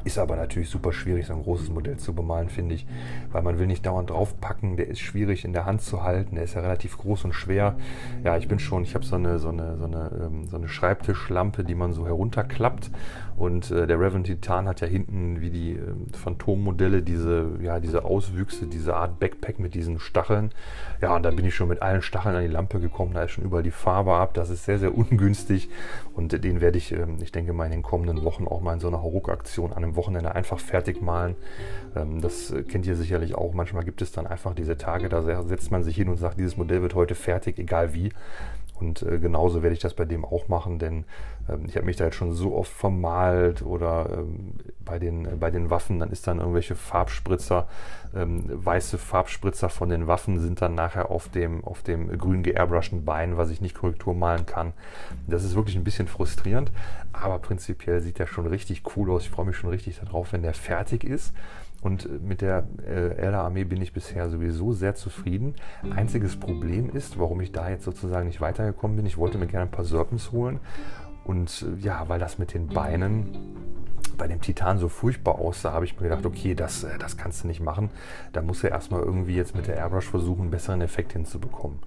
Ist aber natürlich super schwierig, so ein großes Modell zu bemalen, finde ich, weil man will nicht dauernd draufpacken. Der ist schwierig in der Hand zu halten. Der ist ja relativ groß und schwer. Ja, ich bin schon, ich habe so eine, so eine, so eine, ähm, so eine Schreibtischlampe, die man so herunterklappt. Und äh, der Reverend Titan hat ja hinten wie die äh, Phantommodelle diese, ja, diese Auswüchse, diese Art Backpack mit diesen Stacheln. Ja, und da bin ich schon mit allen Stacheln an die Lampe gekommen. Da ist schon überall die Farbe ab. Das ist sehr, sehr ungünstig. Und den werde ich, äh, ich denke mal, in den kommenden Wochen auch mal in so einer Hauruck-Aktion an einem Wochenende einfach fertig malen. Ähm, das kennt ihr sicherlich auch. Manchmal gibt es dann einfach diese Tage, da setzt man sich hin und sagt, dieses Modell wird heute fertig, egal wie. Und äh, genauso werde ich das bei dem auch machen, denn ähm, ich habe mich da jetzt schon so oft vermalt oder ähm, bei, den, äh, bei den Waffen, dann ist dann irgendwelche Farbspritzer, ähm, weiße Farbspritzer von den Waffen sind dann nachher auf dem, auf dem grün geairbrushten Bein, was ich nicht Korrektur malen kann. Das ist wirklich ein bisschen frustrierend, aber prinzipiell sieht der schon richtig cool aus. Ich freue mich schon richtig darauf, wenn der fertig ist. Und äh, mit der äh, Elder-Armee bin ich bisher sowieso sehr zufrieden. Einziges Problem ist, warum ich da jetzt sozusagen nicht weitergekommen bin, ich wollte mir gerne ein paar Serpents holen. Und äh, ja, weil das mit den Beinen bei dem Titan so furchtbar aussah, habe ich mir gedacht, okay, das, äh, das kannst du nicht machen. Da musst du erstmal irgendwie jetzt mit der Airbrush versuchen, einen besseren Effekt hinzubekommen.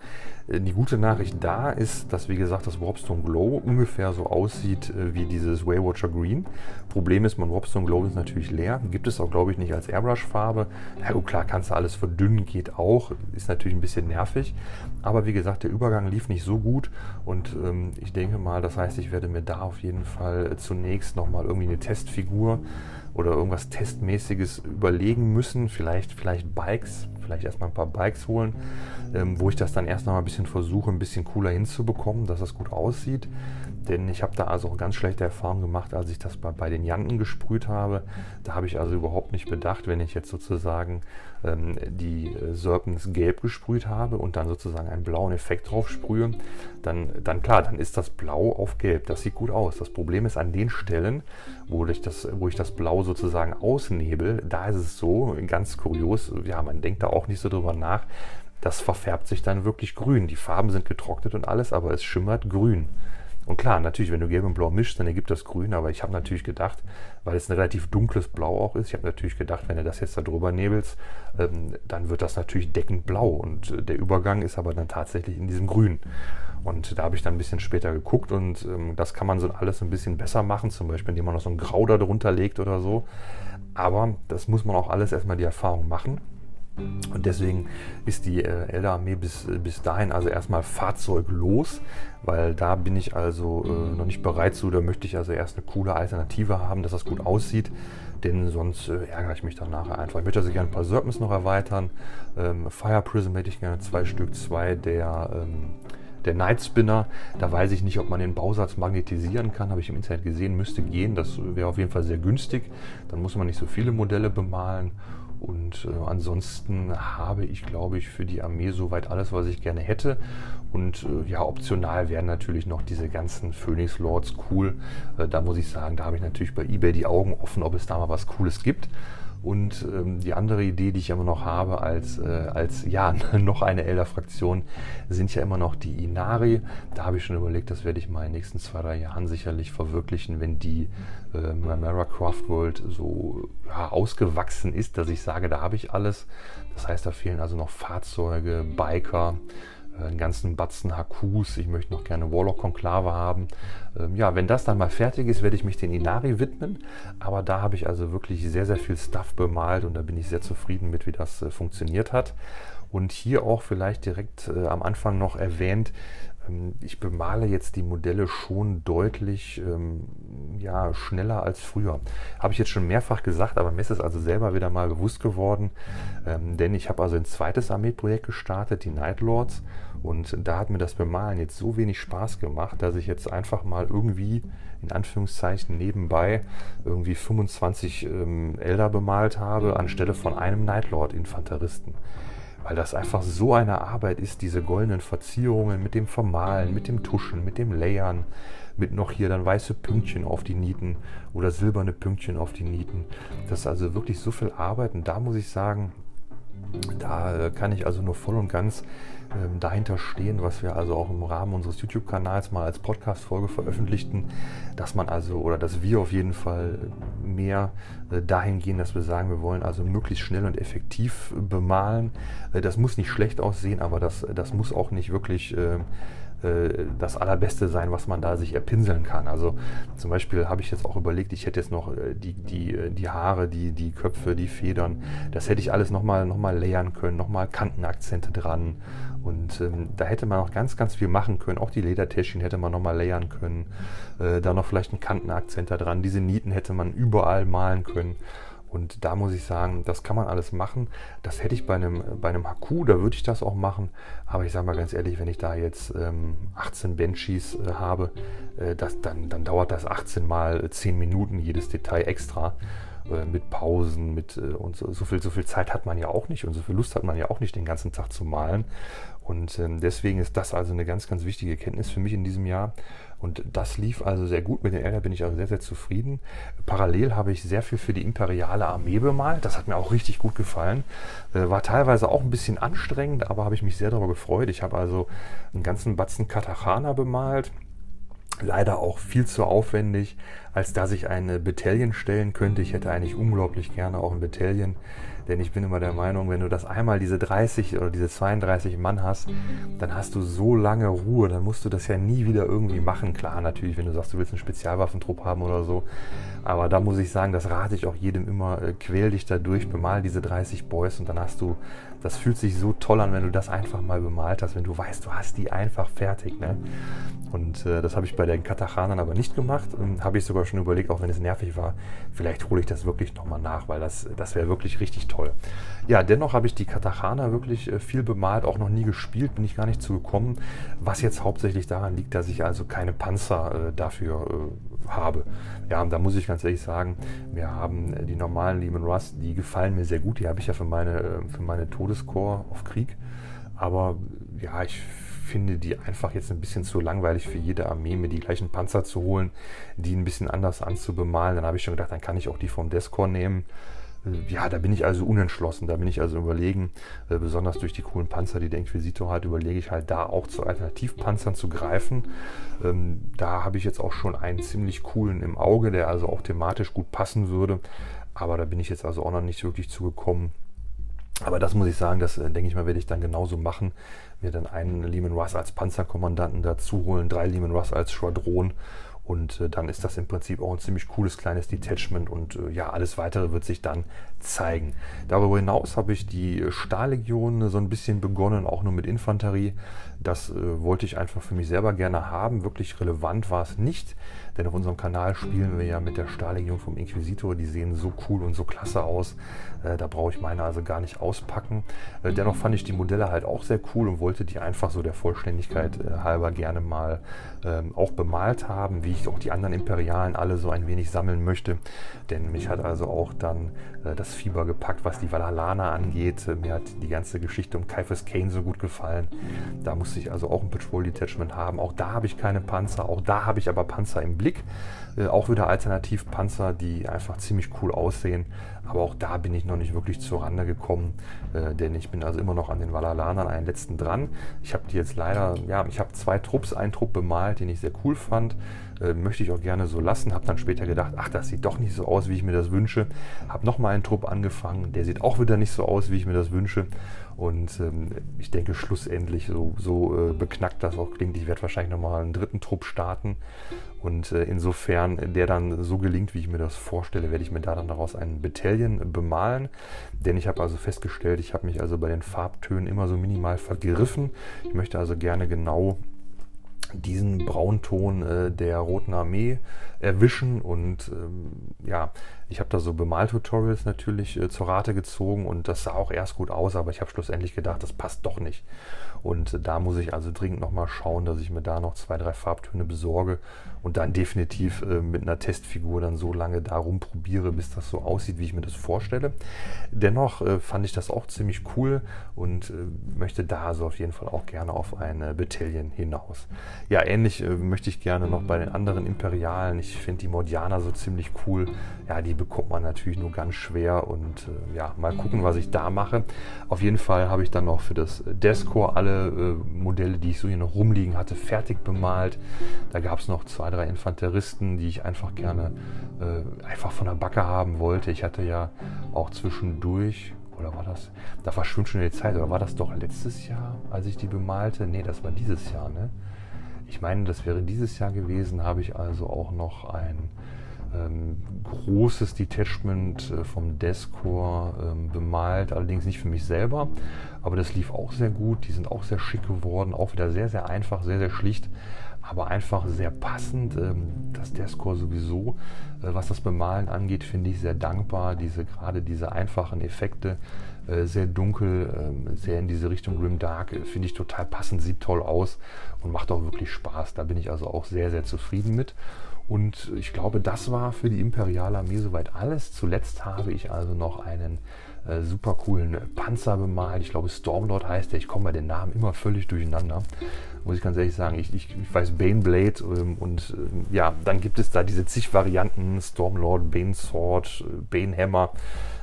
Äh, die gute Nachricht da ist, dass wie gesagt das Warpstone Glow ungefähr so aussieht wie dieses Waywatcher Green. Problem ist, mein Warpstone Glow ist natürlich leer. Gibt es auch, glaube ich, nicht als Airbrush-Farbe. Na gut, klar, kannst du alles verdünnen, geht auch. Ist natürlich ein bisschen nervig. Aber wie gesagt, der Übergang lief nicht so gut. Und ähm, ich denke mal, das heißt, ich werde mir da auf jeden Fall zunächst nochmal irgendwie eine Testfigur oder irgendwas Testmäßiges überlegen müssen. Vielleicht, vielleicht Bikes, vielleicht erstmal ein paar Bikes holen, ähm, wo ich das dann erst noch mal ein bisschen versuche, ein bisschen cooler hinzubekommen, dass das gut aussieht. Denn ich habe da also auch ganz schlechte Erfahrungen gemacht, als ich das bei, bei den Janten gesprüht habe. Da habe ich also überhaupt nicht bedacht, wenn ich jetzt sozusagen ähm, die äh, Serpents gelb gesprüht habe und dann sozusagen einen blauen Effekt drauf sprühe, dann, dann klar, dann ist das Blau auf Gelb. Das sieht gut aus. Das Problem ist an den Stellen, wo ich das, wo ich das Blau sozusagen ausnebel, da ist es so, ganz kurios, ja, man denkt da auch nicht so drüber nach, das verfärbt sich dann wirklich grün. Die Farben sind getrocknet und alles, aber es schimmert grün. Und klar, natürlich, wenn du Gelb und Blau mischst, dann ergibt das Grün. Aber ich habe natürlich gedacht, weil es ein relativ dunkles Blau auch ist, ich habe natürlich gedacht, wenn du das jetzt da drüber nebelst, ähm, dann wird das natürlich deckend blau. Und äh, der Übergang ist aber dann tatsächlich in diesem Grün. Und da habe ich dann ein bisschen später geguckt und ähm, das kann man so alles ein bisschen besser machen, zum Beispiel indem man noch so ein Grau da drunter legt oder so. Aber das muss man auch alles erstmal die Erfahrung machen. Und deswegen ist die äh, Elder-Armee bis, bis dahin also erstmal fahrzeuglos, weil da bin ich also äh, noch nicht bereit zu, da möchte ich also erst eine coole Alternative haben, dass das gut aussieht, denn sonst äh, ärgere ich mich dann nachher einfach. Ich möchte also gerne ein paar Serpents noch erweitern. Ähm, Fire Prism hätte ich gerne zwei Stück, zwei der... Ähm, der Night Spinner, da weiß ich nicht, ob man den Bausatz magnetisieren kann, habe ich im Internet gesehen, müsste gehen. Das wäre auf jeden Fall sehr günstig. Dann muss man nicht so viele Modelle bemalen. Und äh, ansonsten habe ich, glaube ich, für die Armee soweit alles, was ich gerne hätte. Und äh, ja, optional wären natürlich noch diese ganzen Phoenix Lords cool. Äh, da muss ich sagen, da habe ich natürlich bei eBay die Augen offen, ob es da mal was Cooles gibt. Und ähm, die andere Idee, die ich immer noch habe als, äh, als ja, [laughs] noch eine Elder-Fraktion, sind ja immer noch die Inari. Da habe ich schon überlegt, das werde ich mal in den nächsten zwei, drei Jahren sicherlich verwirklichen, wenn die äh, Mamera Craft World so ja, ausgewachsen ist, dass ich sage, da habe ich alles. Das heißt, da fehlen also noch Fahrzeuge, Biker, einen ganzen Batzen Hakus. Ich möchte noch gerne Warlock-Konklave haben. Ähm, ja, wenn das dann mal fertig ist, werde ich mich den Inari widmen. Aber da habe ich also wirklich sehr, sehr viel Stuff bemalt und da bin ich sehr zufrieden mit, wie das äh, funktioniert hat. Und hier auch vielleicht direkt äh, am Anfang noch erwähnt, ähm, ich bemale jetzt die Modelle schon deutlich ähm, ja, schneller als früher. Habe ich jetzt schon mehrfach gesagt, aber mir ist es also selber wieder mal bewusst geworden, ähm, denn ich habe also ein zweites Armeeprojekt gestartet, die Night Lords, und da hat mir das Bemalen jetzt so wenig Spaß gemacht, dass ich jetzt einfach mal irgendwie in Anführungszeichen nebenbei irgendwie 25 ähm, Elder bemalt habe, anstelle von einem Nightlord Infanteristen weil das einfach so eine Arbeit ist, diese goldenen Verzierungen mit dem Vermalen, mit dem Tuschen, mit dem Layern, mit noch hier dann weiße Pünktchen auf die Nieten oder silberne Pünktchen auf die Nieten. Das ist also wirklich so viel Arbeit und da muss ich sagen, da kann ich also nur voll und ganz ähm, dahinter stehen, was wir also auch im Rahmen unseres YouTube-Kanals mal als Podcast-Folge veröffentlichten, dass man also oder dass wir auf jeden Fall mehr äh, dahin gehen, dass wir sagen, wir wollen also möglichst schnell und effektiv bemalen. Äh, das muss nicht schlecht aussehen, aber das, das muss auch nicht wirklich äh, äh, das Allerbeste sein, was man da sich erpinseln kann. Also zum Beispiel habe ich jetzt auch überlegt, ich hätte jetzt noch äh, die, die, äh, die Haare, die, die Köpfe, die Federn, das hätte ich alles nochmal noch mal layern können, nochmal Kantenakzente dran. Und ähm, da hätte man noch ganz, ganz viel machen können. Auch die Ledertäschchen hätte man nochmal layern können. Äh, da noch vielleicht einen Kantenakzent da dran. Diese Nieten hätte man überall malen können. Und da muss ich sagen, das kann man alles machen. Das hätte ich bei einem, bei einem Haku, da würde ich das auch machen. Aber ich sage mal ganz ehrlich, wenn ich da jetzt ähm, 18 Benchies äh, habe, äh, das, dann, dann dauert das 18 mal 10 Minuten jedes Detail extra. Äh, mit Pausen, mit äh, und so, so, viel, so viel Zeit hat man ja auch nicht und so viel Lust hat man ja auch nicht, den ganzen Tag zu malen. Und ähm, deswegen ist das also eine ganz, ganz wichtige Kenntnis für mich in diesem Jahr. Und das lief also sehr gut. Mit den Eltern bin ich also sehr, sehr zufrieden. Parallel habe ich sehr viel für die imperiale Armee bemalt. Das hat mir auch richtig gut gefallen. Äh, war teilweise auch ein bisschen anstrengend, aber habe ich mich sehr darüber gefreut. Ich habe also einen ganzen Batzen Katachana bemalt. Leider auch viel zu aufwendig, als dass ich eine Battalion stellen könnte. Ich hätte eigentlich unglaublich gerne auch ein Battalion denn ich bin immer der Meinung, wenn du das einmal diese 30 oder diese 32 Mann hast, dann hast du so lange Ruhe, dann musst du das ja nie wieder irgendwie machen. Klar, natürlich, wenn du sagst, du willst einen Spezialwaffentrupp haben oder so. Aber da muss ich sagen, das rate ich auch jedem immer, äh, quäl dich da durch, bemal diese 30 Boys und dann hast du, das fühlt sich so toll an, wenn du das einfach mal bemalt hast, wenn du weißt, du hast die einfach fertig. Ne? Und äh, das habe ich bei den Katachanern aber nicht gemacht. Habe ich sogar schon überlegt, auch wenn es nervig war, vielleicht hole ich das wirklich nochmal nach, weil das, das wäre wirklich richtig toll toll. Ja, dennoch habe ich die Katachana wirklich äh, viel bemalt, auch noch nie gespielt, bin ich gar nicht zugekommen, was jetzt hauptsächlich daran liegt, dass ich also keine Panzer äh, dafür äh, habe. Ja, und da muss ich ganz ehrlich sagen, wir haben äh, die normalen Lehman Russ, die gefallen mir sehr gut, die habe ich ja für meine, äh, für meine Todescore auf Krieg, aber ja, ich finde die einfach jetzt ein bisschen zu langweilig für jede Armee, mir die gleichen Panzer zu holen, die ein bisschen anders anzubemalen. Dann habe ich schon gedacht, dann kann ich auch die vom Descore nehmen ja, da bin ich also unentschlossen, da bin ich also überlegen, äh, besonders durch die coolen Panzer, die der Inquisitor hat, überlege ich halt da auch zu Alternativpanzern zu greifen. Ähm, da habe ich jetzt auch schon einen ziemlich coolen im Auge, der also auch thematisch gut passen würde, aber da bin ich jetzt also auch noch nicht wirklich zugekommen. Aber das muss ich sagen, das äh, denke ich mal, werde ich dann genauso machen. Mir dann einen Lehman Russ als Panzerkommandanten dazu holen, drei Lehman Russ als Schwadron und äh, dann ist das im Prinzip auch ein ziemlich cooles kleines Detachment und äh, ja, alles weitere wird sich dann zeigen. Darüber hinaus habe ich die Stahllegion so ein bisschen begonnen, auch nur mit Infanterie. Das äh, wollte ich einfach für mich selber gerne haben. Wirklich relevant war es nicht, denn auf unserem Kanal spielen wir ja mit der Stahllegion vom Inquisitor. Die sehen so cool und so klasse aus. Äh, da brauche ich meine also gar nicht auspacken. Äh, dennoch fand ich die Modelle halt auch sehr cool und wollte die einfach so der Vollständigkeit äh, halber gerne mal ähm, auch bemalt haben, wie ich auch die anderen Imperialen alle so ein wenig sammeln möchte. Denn mich hat also auch dann äh, das Fieber gepackt, was die Valhalana angeht. Äh, mir hat die ganze Geschichte um Kaifas Kane so gut gefallen. Da musste ich also auch ein Patrol Detachment haben. Auch da habe ich keine Panzer. Auch da habe ich aber Panzer im Blick. Äh, auch wieder Alternativpanzer, die einfach ziemlich cool aussehen. Aber auch da bin ich noch nicht wirklich zur Rande gekommen, äh, denn ich bin also immer noch an den Valalanern einen letzten dran. Ich habe die jetzt leider, ja, ich habe zwei Trupps, einen Trupp bemalt, den ich sehr cool fand. Äh, möchte ich auch gerne so lassen. Habe dann später gedacht, ach, das sieht doch nicht so aus, wie ich mir das wünsche. Habe nochmal einen Trupp angefangen, der sieht auch wieder nicht so aus, wie ich mir das wünsche. Und ähm, ich denke schlussendlich, so, so äh, beknackt das auch klingt, ich werde wahrscheinlich nochmal einen dritten Trupp starten. Und äh, insofern der dann so gelingt, wie ich mir das vorstelle, werde ich mir da dann daraus einen Battalion bemalen. Denn ich habe also festgestellt, ich habe mich also bei den Farbtönen immer so minimal vergriffen. Ich möchte also gerne genau diesen Braunton äh, der Roten Armee erwischen und ähm, ja, ich habe da so Bemaltutorials natürlich äh, zur Rate gezogen und das sah auch erst gut aus, aber ich habe schlussendlich gedacht, das passt doch nicht. Und äh, da muss ich also dringend nochmal schauen, dass ich mir da noch zwei, drei Farbtöne besorge und dann definitiv äh, mit einer Testfigur dann so lange da rumprobiere, bis das so aussieht, wie ich mir das vorstelle. Dennoch äh, fand ich das auch ziemlich cool und äh, möchte da also auf jeden Fall auch gerne auf eine Battalion hinaus. Ja, ähnlich äh, möchte ich gerne noch bei den anderen Imperialen. Ich finde die Mordianer so ziemlich cool. Ja, die bekommt man natürlich nur ganz schwer und äh, ja, mal gucken, was ich da mache. Auf jeden Fall habe ich dann noch für das Descore alle Modelle, die ich so hier noch rumliegen hatte, fertig bemalt. Da gab es noch zwei, drei Infanteristen, die ich einfach gerne äh, einfach von der Backe haben wollte. Ich hatte ja auch zwischendurch, oder war das, da verschwimmt schon die Zeit, oder war das doch letztes Jahr, als ich die bemalte? Nee, das war dieses Jahr, ne? Ich meine, das wäre dieses Jahr gewesen, habe ich also auch noch ein ähm, großes Detachment äh, vom Descore ähm, bemalt, allerdings nicht für mich selber, aber das lief auch sehr gut. Die sind auch sehr schick geworden, auch wieder sehr, sehr einfach, sehr, sehr schlicht, aber einfach sehr passend. Ähm, das Descore sowieso, äh, was das Bemalen angeht, finde ich sehr dankbar. Diese gerade diese einfachen Effekte, äh, sehr dunkel, ähm, sehr in diese Richtung Grim Dark, äh, finde ich total passend, sieht toll aus und macht auch wirklich Spaß. Da bin ich also auch sehr, sehr zufrieden mit. Und ich glaube, das war für die Imperiale Armee soweit alles. Zuletzt habe ich also noch einen äh, super coolen Panzer bemalt. Ich glaube, Stormlord heißt der. Ich komme bei den Namen immer völlig durcheinander. Muss ich ganz ehrlich sagen. Ich, ich, ich weiß Baneblade ähm, und ähm, ja, dann gibt es da diese zig Varianten: Stormlord, Bane Sword, äh, Bane Hammer.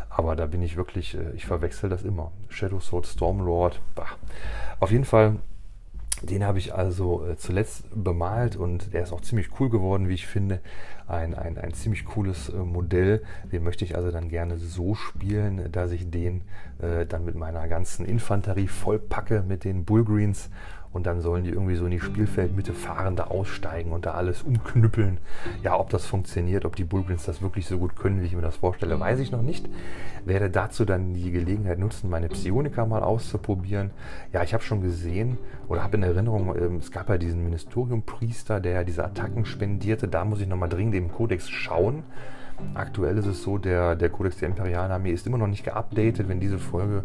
Aber da bin ich wirklich, äh, ich verwechsel das immer. Shadow Sword, Stormlord. Bah. Auf jeden Fall den habe ich also äh, zuletzt bemalt und der ist auch ziemlich cool geworden, wie ich finde. Ein, ein, ein ziemlich cooles äh, Modell. Den möchte ich also dann gerne so spielen, dass ich den äh, dann mit meiner ganzen Infanterie vollpacke mit den Bullgreens und dann sollen die irgendwie so in die Spielfeldmitte fahren, da aussteigen und da alles umknüppeln. Ja, ob das funktioniert, ob die Bullgreens das wirklich so gut können, wie ich mir das vorstelle, weiß ich noch nicht. Werde dazu dann die Gelegenheit nutzen, meine Psionika mal auszuprobieren. Ja, ich habe schon gesehen oder habe in Erinnerung, ähm, es gab ja diesen Ministerium-Priester, der diese Attacken spendierte. Da muss ich nochmal dringend im Kodex schauen. Aktuell ist es so, der, der Kodex der Imperialen Armee ist immer noch nicht geupdatet. Wenn diese Folge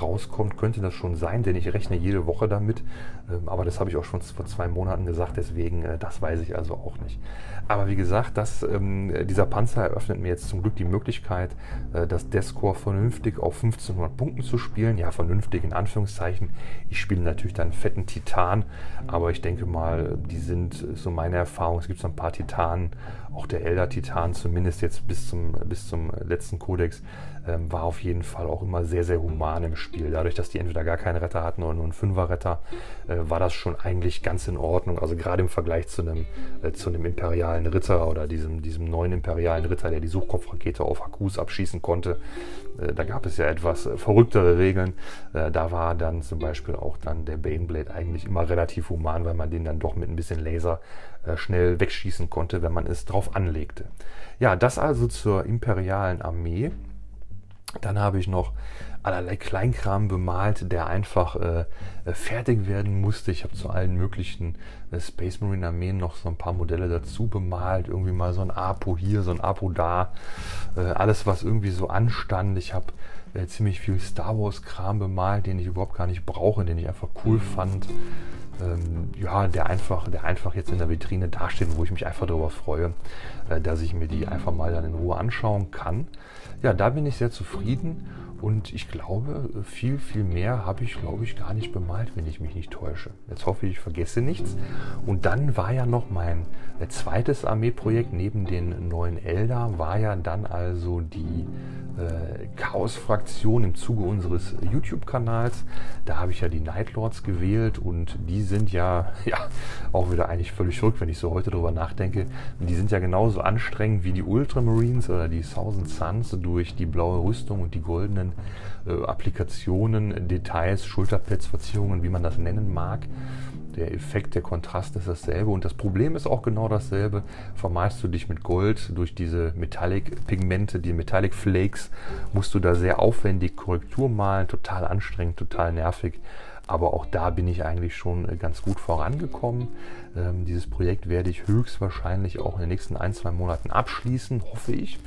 rauskommt, könnte das schon sein, denn ich rechne jede Woche damit. Ähm, aber das habe ich auch schon vor zwei Monaten gesagt, deswegen, äh, das weiß ich also auch nicht. Aber wie gesagt, das, ähm, dieser Panzer eröffnet mir jetzt zum Glück die Möglichkeit, äh, das Deathcore vernünftig auf 1500 Punkten zu spielen. Ja, vernünftig in Anführungszeichen. Ich spiele natürlich dann fetten Titan, aber ich denke mal, die sind, so meine Erfahrung, es gibt so ein paar Titanen, auch der Elder Titan, zumindest jetzt bis zum, bis zum letzten Kodex, ähm, war auf jeden Fall auch immer sehr, sehr human im Spiel. Dadurch, dass die entweder gar keinen Retter hatten oder nur einen Fünfer-Retter, äh, war das schon eigentlich ganz in Ordnung. Also gerade im Vergleich zu einem, äh, zu einem imperialen Ritter oder diesem, diesem neuen imperialen Ritter, der die Suchkopfrakete auf Akkus abschießen konnte. Äh, da gab es ja etwas äh, verrücktere Regeln. Äh, da war dann zum Beispiel auch dann der Baneblade eigentlich immer relativ human, weil man den dann doch mit ein bisschen Laser schnell wegschießen konnte, wenn man es drauf anlegte. Ja, das also zur imperialen Armee. Dann habe ich noch allerlei Kleinkram bemalt, der einfach äh, äh, fertig werden musste. Ich habe zu allen möglichen äh, Space Marine Armeen noch so ein paar Modelle dazu bemalt. Irgendwie mal so ein Apo hier, so ein Apo da. Äh, alles, was irgendwie so anstand. Ich habe äh, ziemlich viel Star Wars Kram bemalt, den ich überhaupt gar nicht brauche, den ich einfach cool fand. Ähm, ja, der einfach, der einfach jetzt in der Vitrine dasteht, wo ich mich einfach darüber freue, äh, dass ich mir die einfach mal dann in Ruhe anschauen kann. Ja, da bin ich sehr zufrieden und ich glaube, viel, viel mehr habe ich, glaube ich, gar nicht bemalt, wenn ich mich nicht täusche. Jetzt hoffe ich, ich vergesse nichts. Und dann war ja noch mein äh, zweites Armeeprojekt neben den neuen Elder, war ja dann also die äh, Chaos-Fraktion im Zuge unseres YouTube-Kanals. Da habe ich ja die Nightlords gewählt und die sind ja, [laughs] ja auch wieder eigentlich völlig verrückt, wenn ich so heute drüber nachdenke. Die sind ja genauso anstrengend wie die Ultramarines oder die Thousand Suns durch die blaue Rüstung und die goldenen äh, Applikationen, Details, Schulterpads, Verzierungen, wie man das nennen mag der Effekt, der Kontrast ist dasselbe und das Problem ist auch genau dasselbe. Vermalst du dich mit Gold durch diese Metallic-Pigmente, die Metallic Flakes, musst du da sehr aufwendig Korrektur malen, total anstrengend, total nervig. Aber auch da bin ich eigentlich schon äh, ganz gut vorangekommen. Ähm, dieses Projekt werde ich höchstwahrscheinlich auch in den nächsten ein, zwei Monaten abschließen, hoffe ich.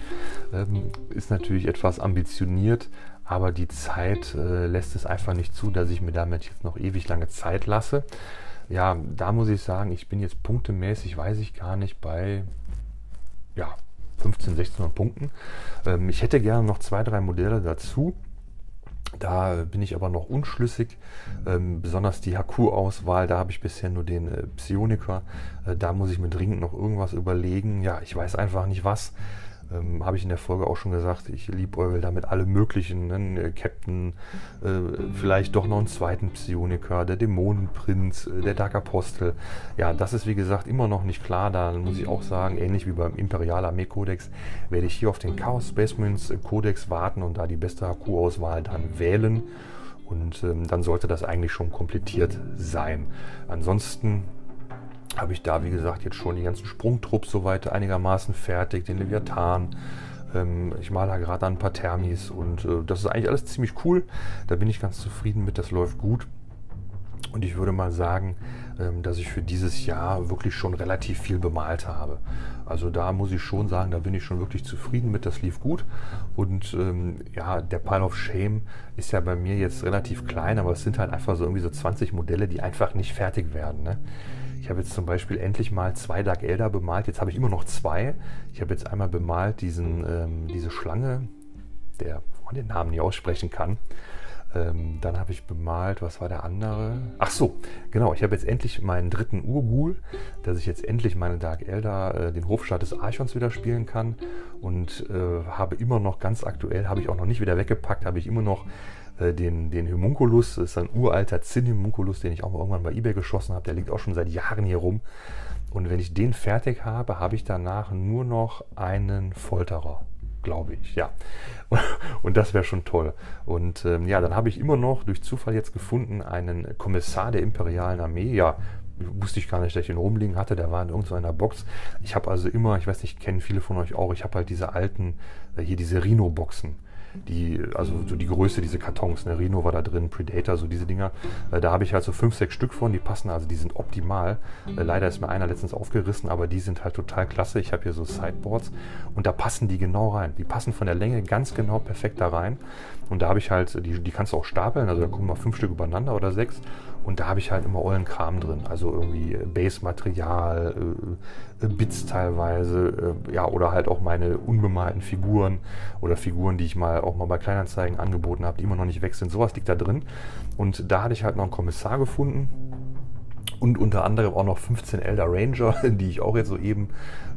Ähm, ist natürlich etwas ambitioniert, aber die Zeit äh, lässt es einfach nicht zu, dass ich mir damit jetzt noch ewig lange Zeit lasse ja, da muss ich sagen, ich bin jetzt punktemäßig, weiß ich gar nicht, bei ja, 15, 1600 Punkten. Ähm, ich hätte gerne noch zwei, drei Modelle dazu. Da bin ich aber noch unschlüssig, ähm, besonders die HQ-Auswahl, da habe ich bisher nur den äh, Psioniker. Äh, da muss ich mir dringend noch irgendwas überlegen. Ja, ich weiß einfach nicht was ähm, habe ich in der Folge auch schon gesagt, ich liebe damit alle möglichen, ne? Captain, äh, vielleicht doch noch einen zweiten Psioniker, der Dämonenprinz, äh, der Dark Apostel. Ja, das ist wie gesagt immer noch nicht klar. Da muss ich auch sagen, ähnlich wie beim Imperial Armee Codex, werde ich hier auf den Chaos Space Marines Codex warten und da die beste HQ-Auswahl dann wählen. Und ähm, dann sollte das eigentlich schon komplettiert sein. Ansonsten habe ich da, wie gesagt, jetzt schon die ganzen Sprungtrupps soweit einigermaßen fertig, den Leviathan. Ähm, ich male da gerade ein paar Thermis und äh, das ist eigentlich alles ziemlich cool. Da bin ich ganz zufrieden mit, das läuft gut. Und ich würde mal sagen, ähm, dass ich für dieses Jahr wirklich schon relativ viel bemalt habe. Also da muss ich schon sagen, da bin ich schon wirklich zufrieden mit, das lief gut. Und ähm, ja, der Pile of Shame ist ja bei mir jetzt relativ klein, aber es sind halt einfach so irgendwie so 20 Modelle, die einfach nicht fertig werden. Ne? Ich habe jetzt zum Beispiel endlich mal zwei Dark Elder bemalt. Jetzt habe ich immer noch zwei. Ich habe jetzt einmal bemalt diesen, ähm, diese Schlange, der man den Namen nicht aussprechen kann. Ähm, dann habe ich bemalt, was war der andere? Ach so, genau. Ich habe jetzt endlich meinen dritten Urgul, dass ich jetzt endlich meine Dark Elder, äh, den Hofstaat des Archons wieder spielen kann. Und äh, habe immer noch ganz aktuell, habe ich auch noch nicht wieder weggepackt, habe ich immer noch äh, den, den Homunculus. Das ist ein uralter Zinn-Homunculus, den ich auch mal irgendwann bei eBay geschossen habe. Der liegt auch schon seit Jahren hier rum. Und wenn ich den fertig habe, habe ich danach nur noch einen Folterer, glaube ich. Ja. [laughs] Und das wäre schon toll. Und ähm, ja, dann habe ich immer noch durch Zufall jetzt gefunden einen Kommissar der imperialen Armee. Ja, wusste ich gar nicht, dass ich den rumliegen hatte. Der war in irgendeiner Box. Ich habe also immer, ich weiß nicht, kennen viele von euch auch, ich habe halt diese alten, äh, hier diese Rhino-Boxen die, also so die Größe, diese Kartons, ne, Rhino war da drin, Predator, so diese Dinger. Äh, da habe ich halt so fünf, sechs Stück von, die passen, also die sind optimal. Äh, leider ist mir einer letztens aufgerissen, aber die sind halt total klasse. Ich habe hier so Sideboards und da passen die genau rein. Die passen von der Länge ganz genau perfekt da rein. Und da habe ich halt, die, die kannst du auch stapeln, also da kommen mal fünf Stück übereinander oder sechs. Und da habe ich halt immer ollen Kram drin. Also irgendwie Base-Material, äh, äh, Bits teilweise, äh, ja, oder halt auch meine unbemalten Figuren oder Figuren, die ich mal auch mal bei Kleinanzeigen angeboten habe, die immer noch nicht weg sind. Sowas liegt da drin. Und da hatte ich halt noch einen Kommissar gefunden und unter anderem auch noch 15 Elder Ranger, [laughs] die ich auch jetzt soeben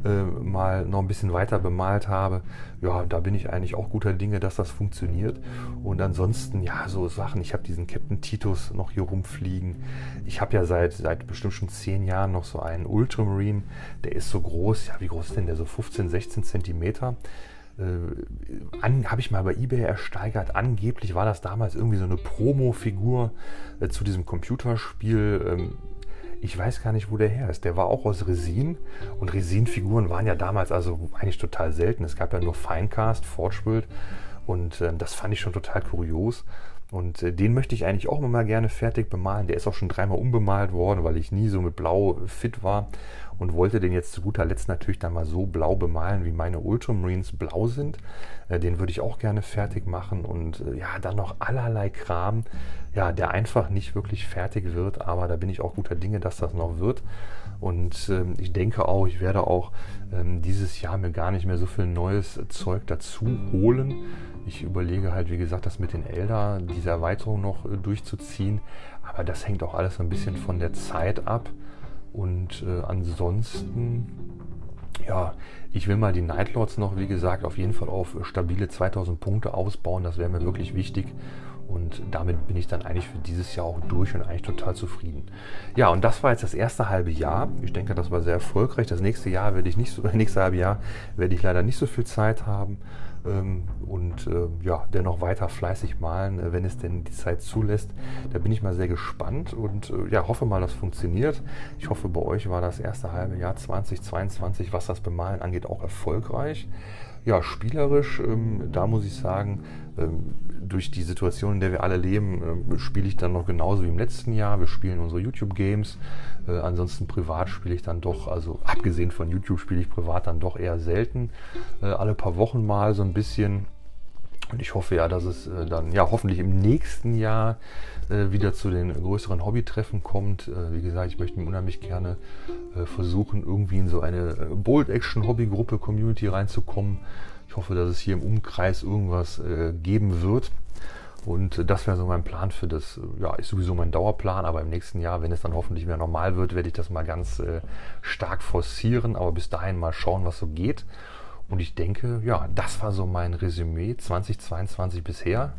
äh, mal noch ein bisschen weiter bemalt habe. Ja, da bin ich eigentlich auch guter Dinge, dass das funktioniert. Und ansonsten, ja, so Sachen. Ich habe diesen Captain Titus noch hier rumfliegen. Ich habe ja seit, seit bestimmt schon 10 Jahren noch so einen Ultramarine. Der ist so groß. Ja, wie groß ist denn der? So 15, 16 Zentimeter äh, habe ich mal bei eBay ersteigert. Angeblich war das damals irgendwie so eine Promo-Figur äh, zu diesem Computerspiel. Ähm, ich weiß gar nicht, wo der her ist. Der war auch aus Resin und Resin-Figuren waren ja damals also eigentlich total selten. Es gab ja nur Finecast, Forgeworld und äh, das fand ich schon total kurios. Und äh, den möchte ich eigentlich auch immer mal gerne fertig bemalen. Der ist auch schon dreimal umbemalt worden, weil ich nie so mit Blau fit war und wollte den jetzt zu guter Letzt natürlich dann mal so blau bemalen, wie meine Ultramarines blau sind. Äh, den würde ich auch gerne fertig machen und äh, ja, dann noch allerlei Kram, ja, der einfach nicht wirklich fertig wird, aber da bin ich auch guter Dinge, dass das noch wird. Und ähm, ich denke auch, ich werde auch ähm, dieses Jahr mir gar nicht mehr so viel neues Zeug dazu holen. Ich überlege halt, wie gesagt, das mit den Elder, diese Erweiterung noch äh, durchzuziehen. Aber das hängt auch alles so ein bisschen von der Zeit ab. Und äh, ansonsten ja, ich will mal die Nightlords noch, wie gesagt, auf jeden Fall auf stabile 2000 Punkte ausbauen. Das wäre mir wirklich wichtig. Und damit bin ich dann eigentlich für dieses Jahr auch durch und eigentlich total zufrieden. Ja, und das war jetzt das erste halbe Jahr. Ich denke, das war sehr erfolgreich. Das nächste Jahr werde ich nicht so, [laughs] nächste halbe Jahr werde ich leider nicht so viel Zeit haben. Ähm, und äh, ja, dennoch weiter fleißig malen, äh, wenn es denn die Zeit zulässt. Da bin ich mal sehr gespannt und äh, ja, hoffe mal, das funktioniert. Ich hoffe, bei euch war das erste halbe Jahr 2022, was das Bemalen angeht, auch erfolgreich. Ja, spielerisch, ähm, da muss ich sagen, ähm, durch die Situation, in der wir alle leben, ähm, spiele ich dann noch genauso wie im letzten Jahr. Wir spielen unsere YouTube-Games. Äh, ansonsten privat spiele ich dann doch, also abgesehen von YouTube spiele ich privat dann doch eher selten. Äh, alle paar Wochen mal so ein bisschen. Und ich hoffe ja, dass es äh, dann ja hoffentlich im nächsten Jahr äh, wieder zu den größeren Hobbytreffen kommt. Äh, wie gesagt, ich möchte mir unheimlich gerne äh, versuchen, irgendwie in so eine äh, Bold-Action-Hobbygruppe, Community reinzukommen. Ich hoffe, dass es hier im Umkreis irgendwas äh, geben wird. Und äh, das wäre so mein Plan für das, ja, ist sowieso mein Dauerplan, aber im nächsten Jahr, wenn es dann hoffentlich wieder normal wird, werde ich das mal ganz stark forcieren, aber bis dahin mal schauen, was so geht. Und ich denke, ja, das war so mein Resümee 2022 bisher.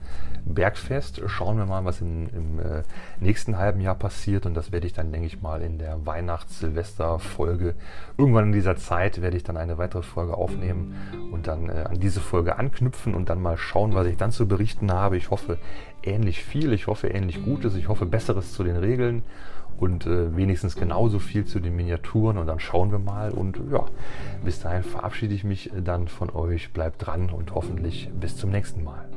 Bergfest, schauen wir mal, was in, im äh, nächsten halben Jahr passiert. Und das werde ich dann, denke ich mal, in der Weihnachts-Silvester-Folge, irgendwann in dieser Zeit, werde ich dann eine weitere Folge aufnehmen und dann äh, an diese Folge anknüpfen und dann mal schauen, was ich dann zu berichten habe. Ich hoffe ähnlich viel, ich hoffe ähnlich Gutes, ich hoffe Besseres zu den Regeln und äh, wenigstens genauso viel zu den Miniaturen und dann schauen wir mal und ja, bis dahin verabschiede ich mich dann von euch, bleibt dran und hoffentlich bis zum nächsten Mal.